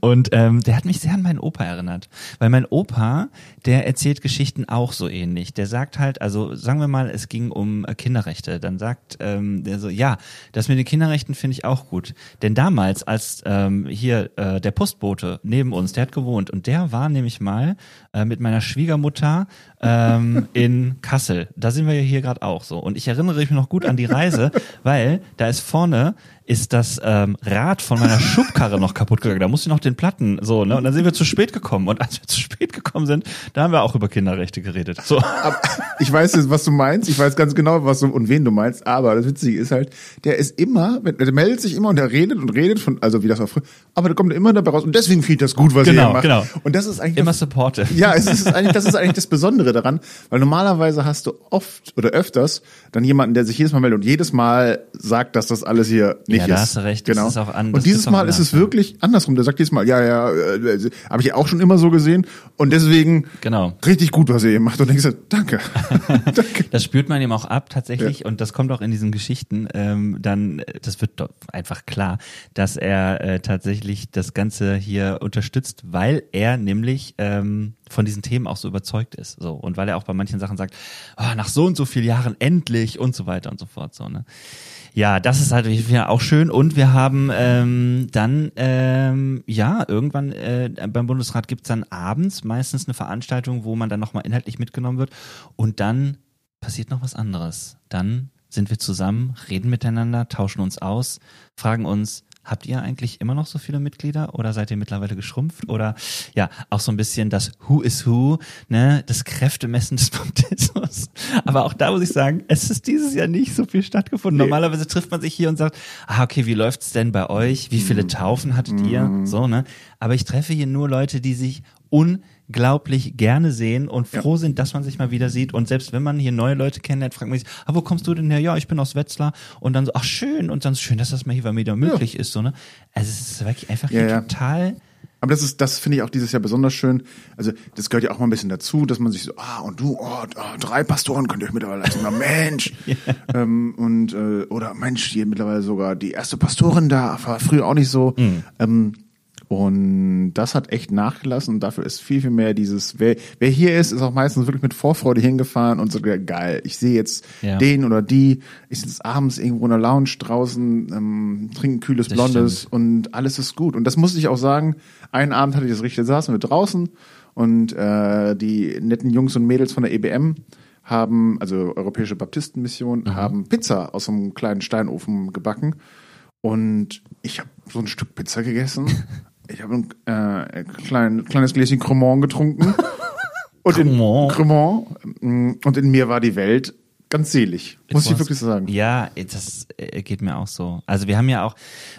Und ähm, der hat mich sehr an meinen Opa erinnert. Weil mein Opa, der erzählt Geschichten auch so ähnlich. Der sagt halt, also sagen wir mal, es ging um äh, Kinderrechte. Dann sagt ähm, der so, ja, das mit den Kinderrechten finde ich auch gut. Denn damals, als ähm, hier äh, der Postbote neben uns, der hat gewohnt und der war nämlich mal äh, mit meiner Schwiegermutter ähm, in Kassel. Da sind wir ja hier gerade auch so. Und ich erinnere mich noch gut an die Reise, weil da ist vorne ist das ähm, Rad von meiner [LAUGHS] Schubkarre noch kaputt gegangen. Da musste ich noch den Platten so, ne? Und dann sind wir zu spät gekommen. Und als wir zu spät gekommen sind, da haben wir auch über Kinderrechte geredet. So. Aber ich weiß jetzt, was du meinst. Ich weiß ganz genau, was du und wen du meinst. Aber das Witzige ist halt, der ist immer, der meldet sich immer und der redet und redet von, also wie das auch früher, aber der kommt immer dabei raus. Und deswegen ich das gut, was Genau, er macht. genau. Und das ist eigentlich Immer supportive. ja, es ist eigentlich, das ist eigentlich das Besondere daran, weil normalerweise hast du oft oder öfters dann jemanden, der sich jedes Mal meldet und jedes Mal sagt, dass das alles hier nicht Ja, ist. da hast du recht. Das Genau. ist auch an- das und dieses Mal ist es ja. wirklich andersrum. Der sagt jedes Mal, ja, ja, äh, habe ich auch schon immer so gesehen und deswegen Genau. richtig gut, was ihr hier macht. Und denkst du, danke. [LAUGHS] danke. Das spürt man ihm auch ab tatsächlich und das kommt auch in diesen Geschichten. Ähm, dann, äh, das wird doch einfach klar, dass er äh, tatsächlich das Ganze hier unterstützt, weil er nämlich ähm, von diesen Themen auch so überzeugt ist. So und weil er auch bei manchen Sachen sagt, oh, nach so und so vielen Jahren endlich und so weiter und so fort. So ne. Ja, das ist halt wieder auch schön. Und wir haben ähm, dann, ähm, ja, irgendwann äh, beim Bundesrat gibt's dann abends meistens eine Veranstaltung, wo man dann nochmal inhaltlich mitgenommen wird. Und dann passiert noch was anderes. Dann sind wir zusammen, reden miteinander, tauschen uns aus, fragen uns, habt ihr eigentlich immer noch so viele Mitglieder oder seid ihr mittlerweile geschrumpft? Oder ja, auch so ein bisschen das Who is Who, ne, das Kräftemessen des [LAUGHS] Baptismus. Aber auch da muss ich sagen, es ist dieses Jahr nicht so viel stattgefunden. Nee. Normalerweise trifft man sich hier und sagt, ah, okay, wie läuft's denn bei euch? Wie viele Taufen hattet ihr? So, ne? Aber ich treffe hier nur Leute, die sich unglaublich gerne sehen und froh sind, dass man sich mal wieder sieht. Und selbst wenn man hier neue Leute kennenlernt, fragt man sich, ah, wo kommst du denn her? Ja, ich bin aus Wetzlar. Und dann so, ach schön. Und dann so, schön, dass das mal hier bei mir wieder möglich ist. So, ne? Also es ist wirklich einfach Ja, ja. total Aber das ist, das finde ich auch dieses Jahr besonders schön. Also, das gehört ja auch mal ein bisschen dazu, dass man sich so, ah, und du, oh, oh drei Pastoren könnt ihr euch mittlerweile leisten. Na, Mensch. [LAUGHS] ähm, und, äh, oder Mensch, hier mittlerweile sogar die erste Pastorin da, war früher auch nicht so. Mhm. Ähm, und das hat echt nachgelassen und dafür ist viel, viel mehr dieses, wer, wer hier ist, ist auch meistens wirklich mit Vorfreude hingefahren und so, geil, ich sehe jetzt Ja. den oder die, ich sitze abends irgendwo in der Lounge draußen, ähm, trinke ein kühles Das Blondes stimmt. und alles ist gut. Und das muss ich auch sagen, einen Abend hatte ich das richtig, da saßen wir draußen und äh, die netten Jungs und Mädels von der EBM haben, also Europäische Baptistenmission, haben Pizza aus einem kleinen Steinofen gebacken. Und ich habe so ein Stück Pizza gegessen. [LAUGHS] Ich habe ein äh, klein, kleines Gläschen Cremant getrunken. [LAUGHS] Und in, Cremant. Cremant. Mm, Und in mir war die Welt ganz selig, muss ich wirklich sagen. Ja, das äh, geht mir auch so. Also wir haben ja auch,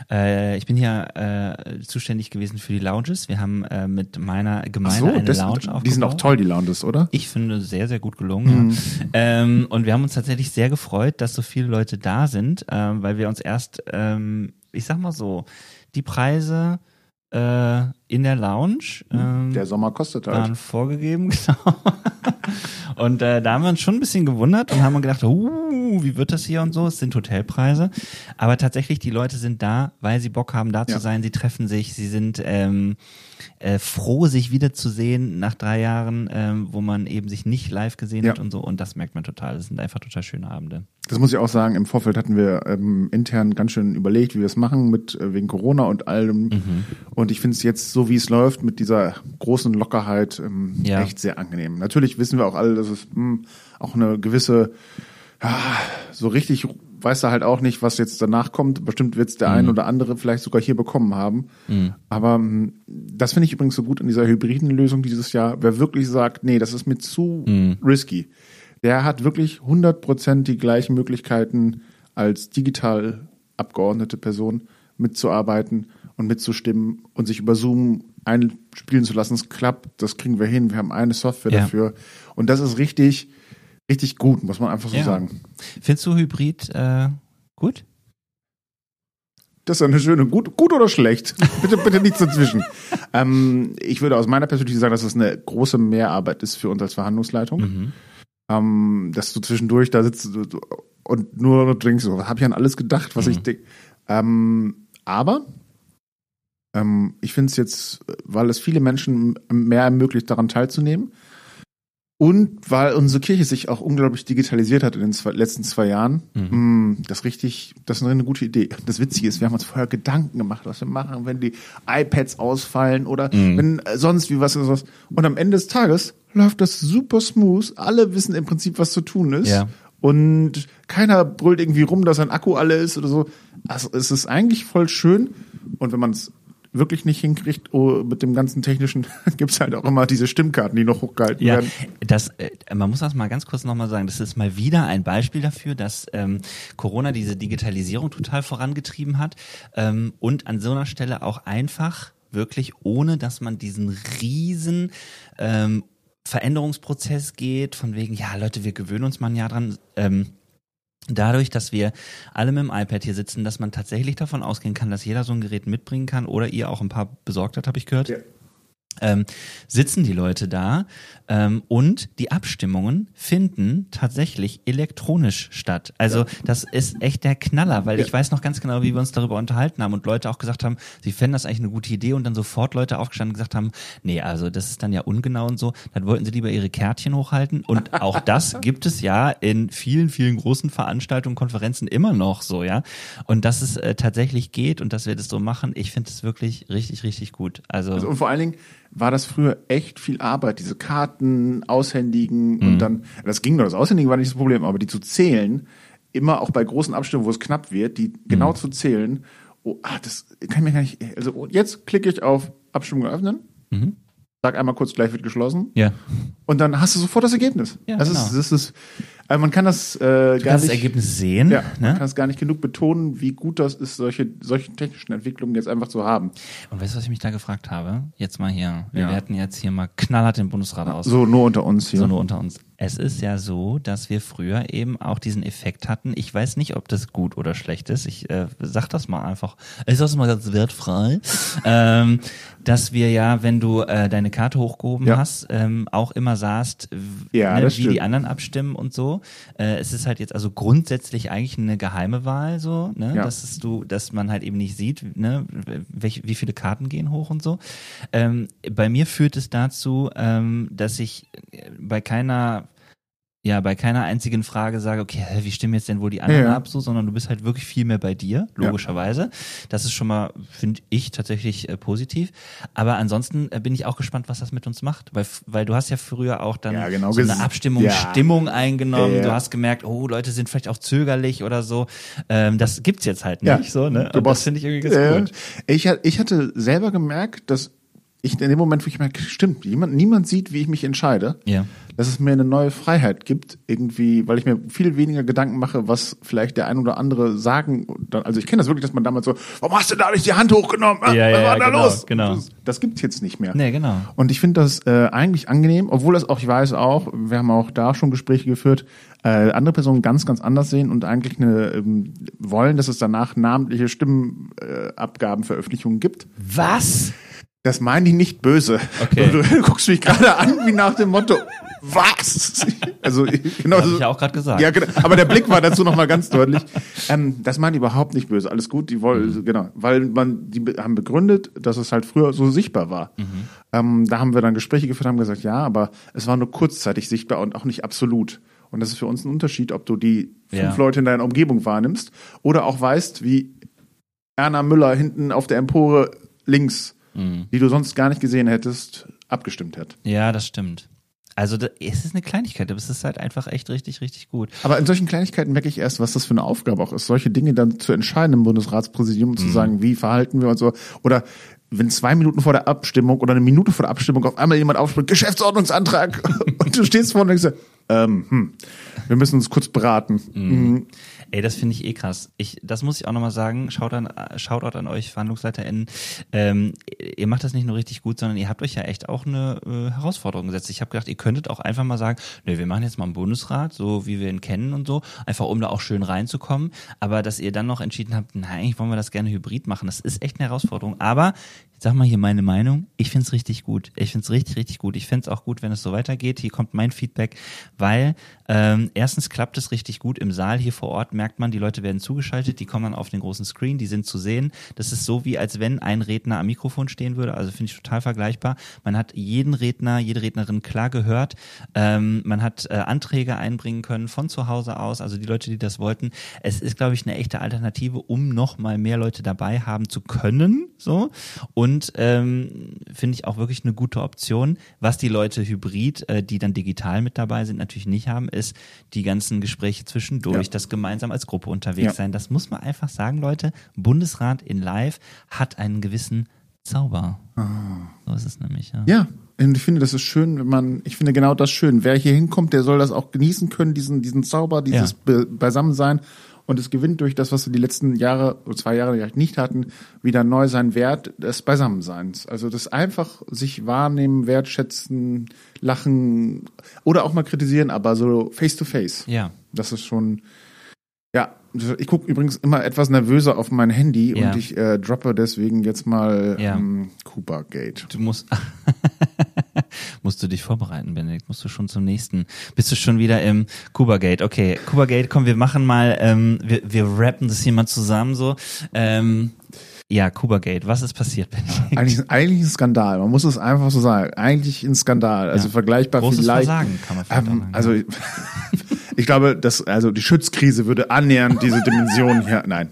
äh, ich bin hier äh, zuständig gewesen für die Lounges. Wir haben äh, mit meiner Gemeinde so, eine das, Lounge aufgebaut. die sind auch toll, die Lounges, oder? Ich finde sehr, sehr gut gelungen. Ja. Ähm, und wir haben uns tatsächlich sehr gefreut, dass so viele Leute da sind, ähm, weil wir uns erst, ähm, ich sag mal so, die Preise äh, in der Lounge. Ähm, der Sommer kostet halt. Waren vorgegeben, [LAUGHS] genau. und äh, da haben wir uns schon ein bisschen gewundert und haben gedacht, uh, wie wird das hier und so? Es sind Hotelpreise. Aber tatsächlich, die Leute sind da, weil sie Bock haben, da ja. zu sein. Sie treffen sich, sie sind ähm, äh, froh, sich wiederzusehen nach drei Jahren, ähm, wo man eben sich nicht live gesehen ja. hat und so. Und das merkt man total. Das sind einfach total schöne Abende. Das muss ich auch sagen, im Vorfeld hatten wir ähm, intern ganz schön überlegt, wie wir es machen mit äh, wegen Corona und allem. Mhm. Und ich finde es jetzt, so wie es läuft, mit dieser großen Lockerheit ähm, ja. echt sehr angenehm. Natürlich wissen wir auch alle, dass es mh, hm, auch eine gewisse, ja, so richtig weiß er halt auch nicht, was jetzt danach kommt. Bestimmt wird es der mhm. ein oder andere vielleicht sogar hier bekommen haben. Mhm. Aber ähm, das finde ich übrigens so gut in dieser hybriden Lösung dieses Jahr. Wer wirklich sagt, nee, das ist mir zu mhm. risky, der hat wirklich 100% die gleichen Möglichkeiten als digital abgeordnete Person mitzuarbeiten und mitzustimmen und sich über Zoom einspielen zu lassen. Es klappt, das kriegen wir hin. Wir haben eine Software ja. dafür. Und das ist richtig, richtig gut, muss man einfach so ja. sagen. Findest du Hybrid äh, gut? Das ist eine schöne, gut, gut oder schlecht? [LAUGHS] bitte, bitte nichts dazwischen. ähm, ich würde aus meiner Perspektive sagen, dass das eine große Mehrarbeit ist für uns als Verhandlungsleitung. Mhm. Ähm, dass du zwischendurch da sitzt und nur denkst, so, habe ich an alles gedacht, was mhm. ich denke. Ähm, aber ähm, ich finde es jetzt, weil es viele Menschen mehr ermöglicht, daran teilzunehmen, und weil unsere Kirche sich auch unglaublich digitalisiert hat in den zwei, letzten zwei Jahren, mhm. Mm, das richtig, das ist eine gute Idee. Das Witzige ist, wir haben uns vorher Gedanken gemacht, was wir machen, wenn die iPads ausfallen oder mhm. wenn äh, sonst wie was ist was. Und am Ende des Tages läuft das super smooth. Alle wissen im Prinzip, was zu tun ist. Ja. Und keiner brüllt irgendwie rum, dass ein Akku alle ist oder so. Also es ist eigentlich voll schön. Und wenn man es wirklich nicht hinkriegt, oh, mit dem ganzen technischen, [LAUGHS] gibt's halt auch immer diese Stimmkarten, die noch hochgehalten ja, werden. Das, äh, man muss das mal ganz kurz nochmal sagen, das ist mal wieder ein Beispiel dafür, dass ähm, Corona diese Digitalisierung total vorangetrieben hat ähm, und an so einer Stelle auch einfach wirklich, ohne dass man diesen riesen ähm, Veränderungsprozess geht, von wegen, ja Leute, wir gewöhnen uns mal ein Jahr dran, ähm, dadurch, dass wir alle mit dem iPad hier sitzen, dass man tatsächlich davon ausgehen kann, dass jeder so ein Gerät mitbringen kann oder ihr auch ein paar besorgt habt, habe ich gehört. Ja ähm, sitzen die Leute da ähm, und die Abstimmungen finden tatsächlich elektronisch statt. Also ja. das ist echt der Knaller, weil ja. ich weiß noch ganz genau, wie wir uns darüber unterhalten haben und Leute auch gesagt haben, sie fänden das eigentlich eine gute Idee und dann sofort Leute aufgestanden und gesagt haben, nee, also das ist dann ja ungenau und so, dann wollten sie lieber ihre Kärtchen hochhalten und [LAUGHS] auch das gibt es ja in vielen, vielen großen Veranstaltungen, Konferenzen immer noch so, ja. Und dass es äh, tatsächlich geht und dass wir das so machen, ich finde es wirklich richtig, richtig gut. Also, also und vor allen Dingen, war das früher echt viel Arbeit, diese Karten aushändigen mhm. und dann, das ging doch, das Aushändigen war nicht das Problem, aber die zu zählen, immer auch bei großen Abstimmungen, wo es knapp wird, die genau mhm. zu zählen, oh, ah, das kann ich mir gar nicht, also jetzt klicke ich auf Abstimmung eröffnen, mhm. sag einmal kurz, gleich wird geschlossen. Ja. Und dann hast du sofort das Ergebnis. Ja, das, genau. ist, das ist also man kann das äh, gar nicht. Das Ergebnis sehen. Ja, ne? man kann es gar nicht genug betonen, wie gut das ist, solche, solche technischen Entwicklungen jetzt einfach zu haben. Und weißt du, was ich mich da gefragt habe? Jetzt mal hier. Wir ja. werten jetzt hier mal knallhart den Bundesrat aus. So nur unter uns hier. So nur unter uns. Es ist ja so, dass wir früher eben auch diesen Effekt hatten. Ich weiß nicht, ob das gut oder schlecht ist. Ich äh, sag das mal einfach. Ich sag's mal ganz wertfrei. ähm, dass wir ja, wenn du äh, deine Karte hochgehoben ja. hast, ähm, auch immer sahst, ja, ne, wie stimmt. die anderen abstimmen und so. Äh, es ist halt jetzt also grundsätzlich eigentlich eine geheime Wahl so, ne? Ja. dass du, dass man halt eben nicht sieht, ne, welche, wie viele Karten gehen hoch und so. Ähm, bei mir führt es dazu, ähm, dass ich bei keiner ja bei keiner einzigen Frage sage, okay, wie stimmen jetzt denn wohl die anderen ja. ab, so, sondern du bist halt wirklich viel mehr bei dir, logischerweise. Ja. Das ist schon mal, finde ich, tatsächlich äh, positiv. Aber ansonsten äh, bin ich auch gespannt, was das mit uns macht, weil, weil du hast ja früher auch dann ja, genau. so eine Abstimmung, Stimmung eingenommen. Du hast gemerkt, oh, Leute sind vielleicht auch zögerlich oder so. Ähm, das gibt's jetzt halt nicht, so, ne? Und das finde ich irgendwie ganz gut. Ich, ich hatte selber gemerkt, dass ich in dem Moment, wo ich merke, stimmt, jemand, niemand sieht, wie ich mich entscheide, Ja. dass es mir eine neue Freiheit gibt, irgendwie, weil ich mir viel weniger Gedanken mache, was vielleicht der ein oder andere sagen. Also ich kenne das wirklich, dass man damals so, warum hast du da nicht die Hand hochgenommen? Ja, Was ja, war da genau, los? genau. Das, das gibt's jetzt nicht mehr. Nee, genau. Und ich finde das äh, eigentlich angenehm, obwohl das auch, ich weiß auch, wir haben auch da schon Gespräche geführt, äh, andere Personen ganz, ganz anders sehen und eigentlich eine, ähm, wollen, dass es danach namentliche Stimmenabgabenveröffentlichungen gibt. Was? Das meine ich nicht böse. Okay. Du, du guckst mich gerade an wie nach dem Motto, was? Also genau Habe ich ja auch gerade gesagt. Ja, genau. Aber der Blick war dazu nochmal ganz deutlich. Ähm, das meine ich überhaupt nicht böse. Alles gut, die wollen, Mhm. genau. Weil man, die be- haben begründet, dass es halt früher so sichtbar war. Mhm. Ähm, da haben wir dann Gespräche geführt, haben gesagt, ja, aber es war nur kurzzeitig sichtbar und auch nicht absolut. Und das ist für uns ein Unterschied, ob du die fünf Ja. Leute in deiner Umgebung wahrnimmst oder auch weißt, wie Erna Müller hinten auf der Empore links, Mhm. die du sonst gar nicht gesehen hättest, abgestimmt hat. Ja, das stimmt. Also da, es ist eine Kleinigkeit, aber es ist halt einfach echt richtig, richtig gut. Aber in solchen Kleinigkeiten merke ich erst, was das für eine Aufgabe auch ist, solche Dinge dann zu entscheiden im Bundesratspräsidium und zu sagen, wie verhalten wir uns so. Oder wenn zwei Minuten vor der Abstimmung oder eine Minute vor der Abstimmung auf einmal jemand aufspringt, Geschäftsordnungsantrag, [LAUGHS] und du stehst vorne und denkst, ähm, hm, wir müssen uns kurz beraten. Mhm. Ey, das finde ich eh krass. Ich, das muss ich auch nochmal sagen. Schaut an, Shoutout an euch VerhandlungsleiterInnen. Ähm, ihr macht das nicht nur richtig gut, sondern ihr habt euch ja echt auch eine äh, Herausforderung gesetzt. Ich habe gedacht, ihr könntet auch einfach mal sagen, nee, wir machen jetzt mal einen Bundesrat, so wie wir ihn kennen und so, einfach um da auch schön reinzukommen. Aber dass ihr dann noch entschieden habt, nein, eigentlich wollen wir das gerne hybrid machen. Das ist echt eine Herausforderung. Aber sag mal hier meine Meinung. Ich find's richtig gut. Ich find's richtig, richtig gut. Ich find's auch gut, wenn es so weitergeht. Hier kommt mein Feedback, weil ähm, erstens klappt es richtig gut im Saal hier vor Ort. Merkt man, die Leute werden zugeschaltet, die kommen dann auf den großen Screen, die sind zu sehen. Das ist so wie, als wenn ein Redner am Mikrofon stehen würde. Also finde ich total vergleichbar. Man hat jeden Redner, jede Rednerin klar gehört. Ähm, man hat äh, Anträge einbringen können von zu Hause aus. Also die Leute, die das wollten. Es ist, glaube ich, eine echte Alternative, um noch mal mehr Leute dabei haben zu können. So und ähm, finde ich auch wirklich eine gute Option. Was die Leute hybrid, äh, die dann digital mit dabei sind, natürlich nicht haben, ist die ganzen Gespräche zwischendurch, Ja. das gemeinsam als Gruppe unterwegs Ja. sein. Das muss man einfach sagen, Leute. Bundesrat in Live hat einen gewissen Zauber. So ist es nämlich, ja. Ja, und ich finde, das ist schön, wenn man, ich finde genau das schön. Wer hier hinkommt, der soll das auch genießen können, diesen, diesen Zauber, dieses Ja. Be Beisammensein. Und es gewinnt durch das, was wir die letzten Jahre, oder zwei Jahre vielleicht nicht hatten, wieder neu seinen Wert des Beisammenseins. Also das einfach sich wahrnehmen, wertschätzen, lachen oder auch mal kritisieren, aber so face to face. Ja. Das ist schon, ja. Ich gucke übrigens immer etwas nervöser auf mein Handy Ja. und ich äh, droppe deswegen jetzt mal Ja. ähm, Cooper Gate. Du musst, [LAUGHS] musst du dich vorbereiten, Benedikt. Musst du schon zum nächsten. Bist du schon wieder im Cuba Gate? Okay, Cuba Gate, komm, wir machen mal, ähm, wir, wir rappen das hier mal zusammen so. Ähm, ja, Cuba Gate, was ist passiert, Benedikt? Eigentlich, eigentlich ein Skandal. Man muss es einfach so sagen. Eigentlich ein Skandal. Also Ja. vergleichbar Großes vielleicht. Versagen, kann man vielleicht ähm, sagen, also [LAUGHS] ich glaube, dass also die Schutzkrise würde annähernd diese Dimension hier. Nein.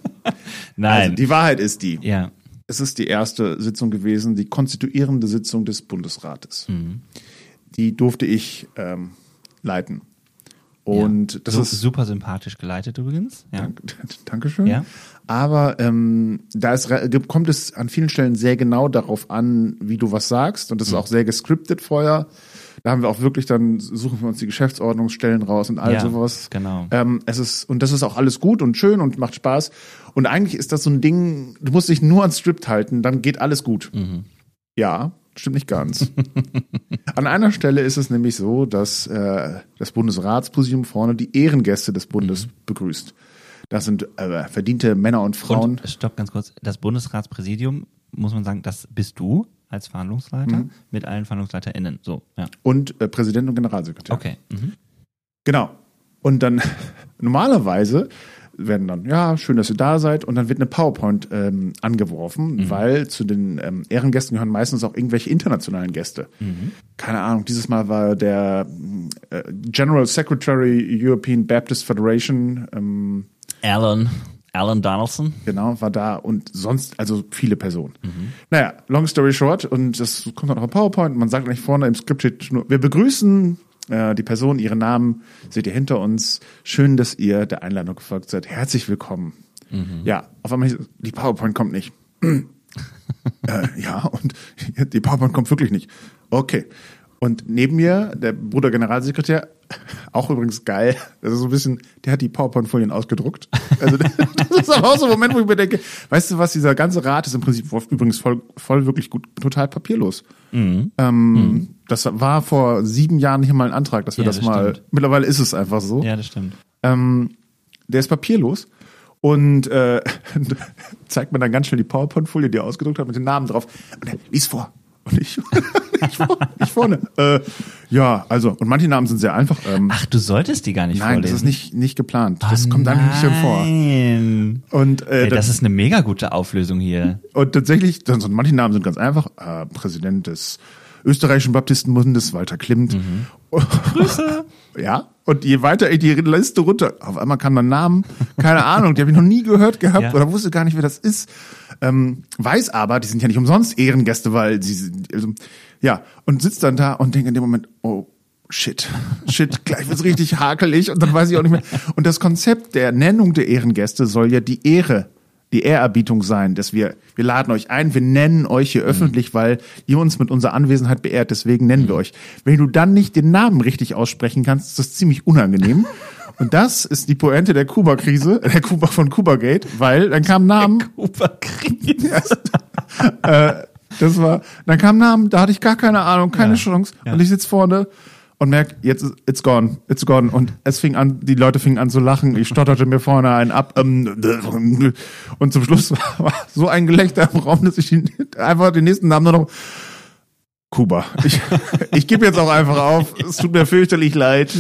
Nein. Also die Wahrheit ist die. ja. Es ist die erste Sitzung gewesen, die konstituierende Sitzung des Bundesrates. Mhm. Die durfte ich ähm, leiten. Und das Su- ist super sympathisch geleitet übrigens. Ja. Dank- [LAUGHS] Dankeschön. Ja. Aber ähm, da ist, kommt es an vielen Stellen sehr genau darauf an, wie du was sagst. Und das ist auch sehr gescriptet vorher. Da haben wir auch wirklich dann, suchen wir uns die Geschäftsordnungsstellen raus und all Ja, sowas. genau. Ähm, es ist, und das ist auch alles gut und schön und macht Spaß. Und eigentlich ist das so ein Ding, du musst dich nur ans Skript halten, dann geht alles gut. Mhm. Ja, stimmt nicht ganz. [LAUGHS] An einer Stelle ist es nämlich so, dass äh, das Bundesratspräsidium vorne die Ehrengäste des Bundes Mhm. begrüßt. Das sind äh, verdiente Männer und Frauen. Und, stopp ganz kurz. Das Bundesratspräsidium, muss man sagen, das bist du als Verhandlungsleiter Mhm. mit allen VerhandlungsleiterInnen. So, ja. und äh, Präsident und Generalsekretär. Okay. Mhm. Genau. Und dann [LAUGHS] normalerweise werden dann, ja, schön, dass ihr da seid, und dann wird eine PowerPoint ähm, angeworfen, Mhm. weil zu den ähm, Ehrengästen gehören meistens auch irgendwelche internationalen Gäste. Mhm. Keine Ahnung, dieses Mal war der äh, General Secretary European Baptist Federation, ähm, Alan, Alan Donaldson. genau, war da und sonst, also viele Personen. Naja, long story short, und das kommt dann auch auf PowerPoint, man sagt eigentlich vorne im Skript steht nur, wir begrüßen äh, die Person, ihre Namen seht ihr hinter uns. Schön, dass ihr der Einladung gefolgt seid. Herzlich willkommen. Ja, auf einmal, die PowerPoint kommt nicht. [LAUGHS] äh, ja, und [LAUGHS] die PowerPoint kommt wirklich nicht. Okay. Und neben mir, der Bruder Generalsekretär, [LAUGHS] auch übrigens geil, das ist so ein bisschen, der hat die PowerPoint-Folien ausgedruckt. Also [LAUGHS] das ist aber auch so ein Moment, wo ich mir denke, weißt du was, dieser ganze Rat ist im Prinzip übrigens voll, voll wirklich gut, total papierlos. Mhm. Ähm, mhm. Das war vor sieben Jahren nicht mal ein Antrag, dass wir ja, das, das mal, mittlerweile ist es einfach so. Ja, das stimmt. Ähm, der ist papierlos und äh, [LAUGHS] zeigt mir dann ganz schnell die PowerPoint-Folie, die er ausgedruckt hat, mit den Namen drauf. Und er liest vor. Und ich, ich, ich vorne. Äh, ja, also, und manche Namen sind sehr einfach. Ähm, Ach, du solltest die gar nicht nein, vorlesen. Nein, das ist nicht, nicht geplant. Das oh, kommt eigentlich nicht schon vor. Nein. Und, äh, Ey, das, das ist eine mega gute Auflösung hier. Und tatsächlich, also, manche Namen sind ganz einfach. Äh, Präsident des österreichischen Baptistenbundes, Walter Klimt. Mhm. Grüße. [LAUGHS] ja. Und je weiter ich die Liste runter, auf einmal kann man Namen, keine Ahnung, die habe ich noch nie gehört gehabt ja. oder wusste gar nicht, wer das ist. Ähm, weiß aber, die sind ja nicht umsonst Ehrengäste, weil sie, also, ja, und sitzt dann da und denkt in dem Moment, oh, shit, shit, [LAUGHS] gleich wird's richtig hakelig und dann weiß ich auch nicht mehr. Und das Konzept der Nennung der Ehrengäste soll ja die Ehre die Ehrerbietung sein, dass wir, wir laden euch ein, wir nennen euch hier mhm. öffentlich, weil ihr uns mit unserer Anwesenheit beehrt, deswegen nennen wir mhm. euch. Wenn du dann nicht den Namen richtig aussprechen kannst, ist das ziemlich unangenehm. [LAUGHS] Und das ist die Pointe der Kuba-Krise, der Kuba von Kuba-Gate, weil dann kam Namen. Kuba-Krise. [LAUGHS] äh, das war, dann kam Namen, da hatte ich gar keine Ahnung, keine ja, Chance. Ja. Und ich sitz vorne und merke, jetzt it's gone, it's gone. Und es fing an, die Leute fingen an zu lachen. Ich stotterte mir vorne einen ab. Ähm, und zum Schluss [LAUGHS] war so ein Gelächter im Raum, dass ich einfach den nächsten Namen nur noch Kuba. Ich, [LAUGHS] ich gebe jetzt auch einfach auf. Es tut mir fürchterlich leid.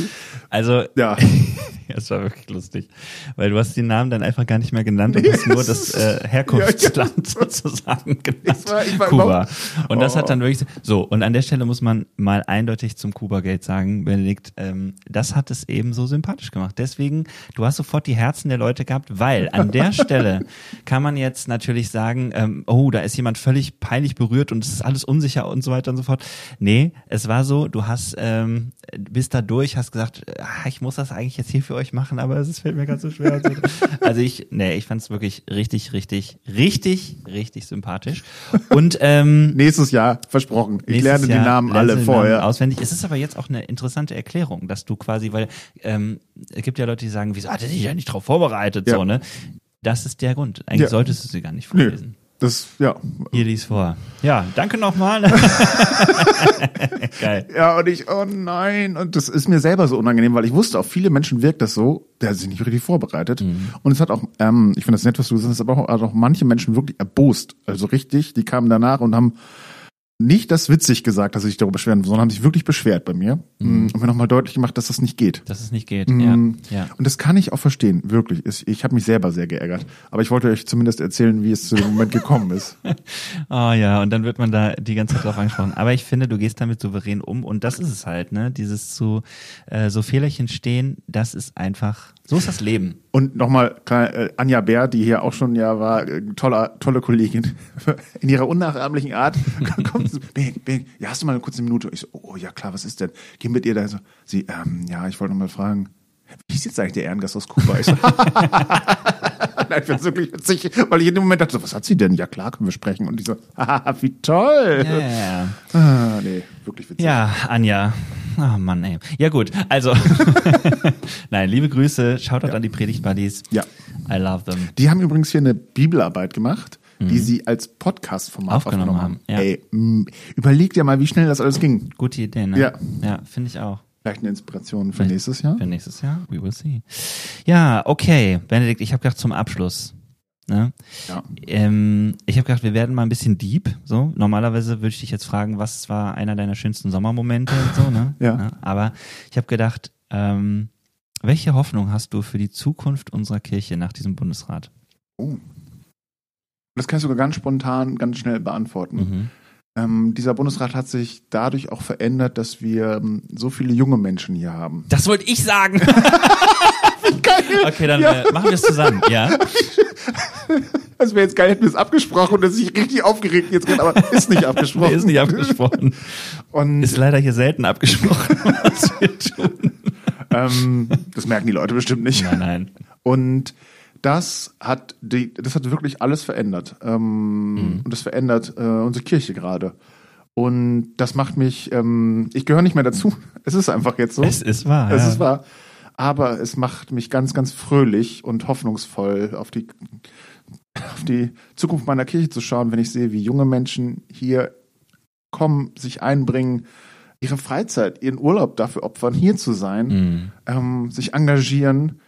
Also, ja. [LAUGHS] [LAUGHS] Es war wirklich lustig, weil du hast den Namen dann einfach gar nicht mehr genannt und hast nur das äh, [LAUGHS] Herkunftsland sozusagen genannt, war, ich war Kuba. Und das hat dann oh. wirklich so. Und an der Stelle muss man mal eindeutig zum Kuba-Gate sagen, Benedikt, ähm, das hat es eben so sympathisch gemacht. Deswegen, du hast sofort die Herzen der Leute gehabt, weil an der [LAUGHS] Stelle kann man jetzt natürlich sagen, ähm, oh, da ist jemand völlig peinlich berührt und es ist alles unsicher und so weiter und so fort. Nee, es war so, du hast ähm, bist da durch, hast gesagt, ach, ich muss das eigentlich jetzt hier für euch euch machen, aber es fällt mir ganz so schwer. [LAUGHS] also ich, nee, ich fand es wirklich richtig, richtig, richtig, richtig sympathisch. Und ähm, nächstes Jahr versprochen. Ich lerne Jahr die Namen alle vorher Namen auswendig. Es ist aber jetzt auch eine interessante Erklärung, dass du quasi, weil ähm, es gibt ja Leute, die sagen, wieso hat er sich ja nicht darauf vorbereitet, ja. so ne? Das ist der Grund. Eigentlich ja. solltest du sie gar nicht vorlesen. Nee. Das, ja. Hier lies vor. Ja, danke nochmal. [LAUGHS] Geil. Ja, und ich, oh nein. Und das ist mir selber so unangenehm, weil ich wusste, auf viele Menschen wirkt das so, der sich nicht richtig vorbereitet. Mhm. Und es hat auch, ähm, ich finde das nett, was du gesagt hast, aber auch, also auch manche Menschen wirklich erbost. Also richtig, die kamen danach und haben nicht das witzig gesagt, dass sie sich darüber beschweren, sondern haben sich wirklich beschwert bei mir mhm. und mir nochmal deutlich gemacht, dass das nicht geht. Dass es nicht geht, mhm. ja. ja. Und das kann ich auch verstehen, wirklich. Ich, ich habe mich selber sehr geärgert. Aber ich wollte euch zumindest erzählen, wie es zu dem Moment gekommen ist. oh [LAUGHS] ja, und dann wird man da die ganze Zeit drauf angesprochen. Aber ich finde, du gehst damit souverän um und das ist es halt, ne? Dieses zu äh, so Fehlerchen stehen, das ist einfach so ist das Leben. Und nochmal äh, Anja Bär, die hier auch schon ja war, äh, tolle, tolle Kollegin. [LAUGHS] In ihrer unnachahmlichen Art [LAUGHS] kommt sie, Bing, Bing, ja, hast du mal eine kurze Minute? Ich so, oh ja klar, was ist denn? Geh mit ihr da so. Sie, ähm, ja, ich wollte noch mal fragen, wie ist jetzt eigentlich der Ehrengast aus Kuba? Ich so, [LAUGHS] Nein, ich wirklich witzig, weil ich in dem Moment dachte, was hat sie denn? Ja klar, können wir sprechen. Und die so, haha, wie toll. Ja, ja. Ah, nee, wirklich witzig. Ja, Anja, Oh Mann, ey. Ja gut, also [LAUGHS] nein, liebe Grüße, Shoutout ja. an die Predigt-Buddies. Ja. I love them. Die haben übrigens hier eine Bibelarbeit gemacht, mhm. die sie als Podcast-Format aufgenommen, aufgenommen haben. Ja. Ey, überleg dir mal, wie schnell das alles ging. Gute Idee, ne? Ja. Ja, finde ich auch. Vielleicht eine Inspiration für nächstes Jahr? Für nächstes Jahr, we will see. Ja, okay, Benedikt, ich habe gedacht zum Abschluss Ne? Ja. Ähm, ich habe gedacht, wir werden mal ein bisschen deep. So normalerweise würde ich dich jetzt fragen, was war einer deiner schönsten Sommermomente? So, ne? [LAUGHS] ja. Ne? Aber ich habe gedacht, ähm, welche Hoffnung hast du für die Zukunft unserer Kirche nach diesem Bundesrat? Oh. Das kannst du sogar ganz spontan, ganz schnell beantworten. Mhm. Ähm, dieser Bundesrat hat sich dadurch auch verändert, dass wir ähm, so viele junge Menschen hier haben. Das wollte ich sagen. [LAUGHS] Geil. Okay, dann ja. äh, machen wir es zusammen, ja. [LAUGHS] Das wäre jetzt geil, hätten wir es abgesprochen und dass ich richtig aufgeregt jetzt gerade, aber ist nicht abgesprochen. Nee, [LAUGHS] ist nicht abgesprochen. Und ist leider hier selten abgesprochen, was wir tun. Ähm, das merken die Leute bestimmt nicht. Nein, nein. Und das hat die, das hat wirklich alles verändert. Ähm, Mhm. Und das verändert äh, unsere Kirche gerade. Und das macht mich, ähm, ich gehöre nicht mehr dazu. [LAUGHS] Es ist einfach jetzt so. Es ist wahr. Es ja. ist wahr. Aber es macht mich ganz, ganz fröhlich und hoffnungsvoll auf die, auf die Zukunft meiner Kirche zu schauen, wenn ich sehe, wie junge Menschen hier kommen, sich einbringen, ihre Freizeit, ihren Urlaub dafür opfern, hier zu sein, Mhm. ähm, sich engagieren.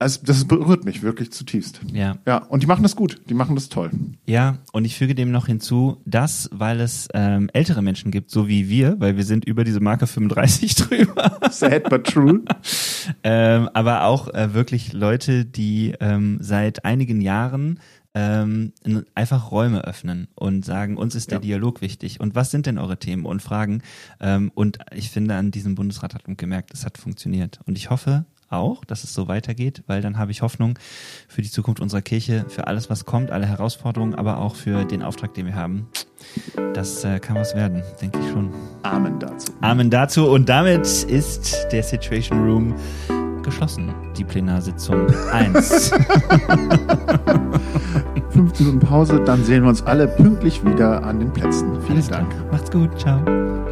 Also das berührt mich wirklich zutiefst. Ja. Ja, und die machen das gut, die machen das toll. Ja, und ich füge dem noch hinzu, dass, weil es ähm, ältere Menschen gibt, so wie wir, weil wir sind über diese Marke 35 [LAUGHS] drüber, Sad but true. ähm, aber auch äh, wirklich Leute, die ähm, seit einigen Jahren ähm, einfach Räume öffnen und sagen, uns ist der Ja. Dialog wichtig und was sind denn eure Themen und Fragen ähm, und ich finde, an diesem Bundesrat hat man gemerkt, es hat funktioniert und ich hoffe auch, dass es so weitergeht, weil dann habe ich Hoffnung für die Zukunft unserer Kirche, für alles, was kommt, alle Herausforderungen, aber auch für den Auftrag, den wir haben. Das äh, kann was werden, denke ich schon. Amen dazu. Amen dazu. Und damit ist der Situation Room geschlossen. Die Plenarsitzung [LAUGHS] 1. 15 Minuten Pause, dann sehen wir uns alle pünktlich wieder an den Plätzen. Vielen Alles klar. Dank. Macht's gut. Ciao.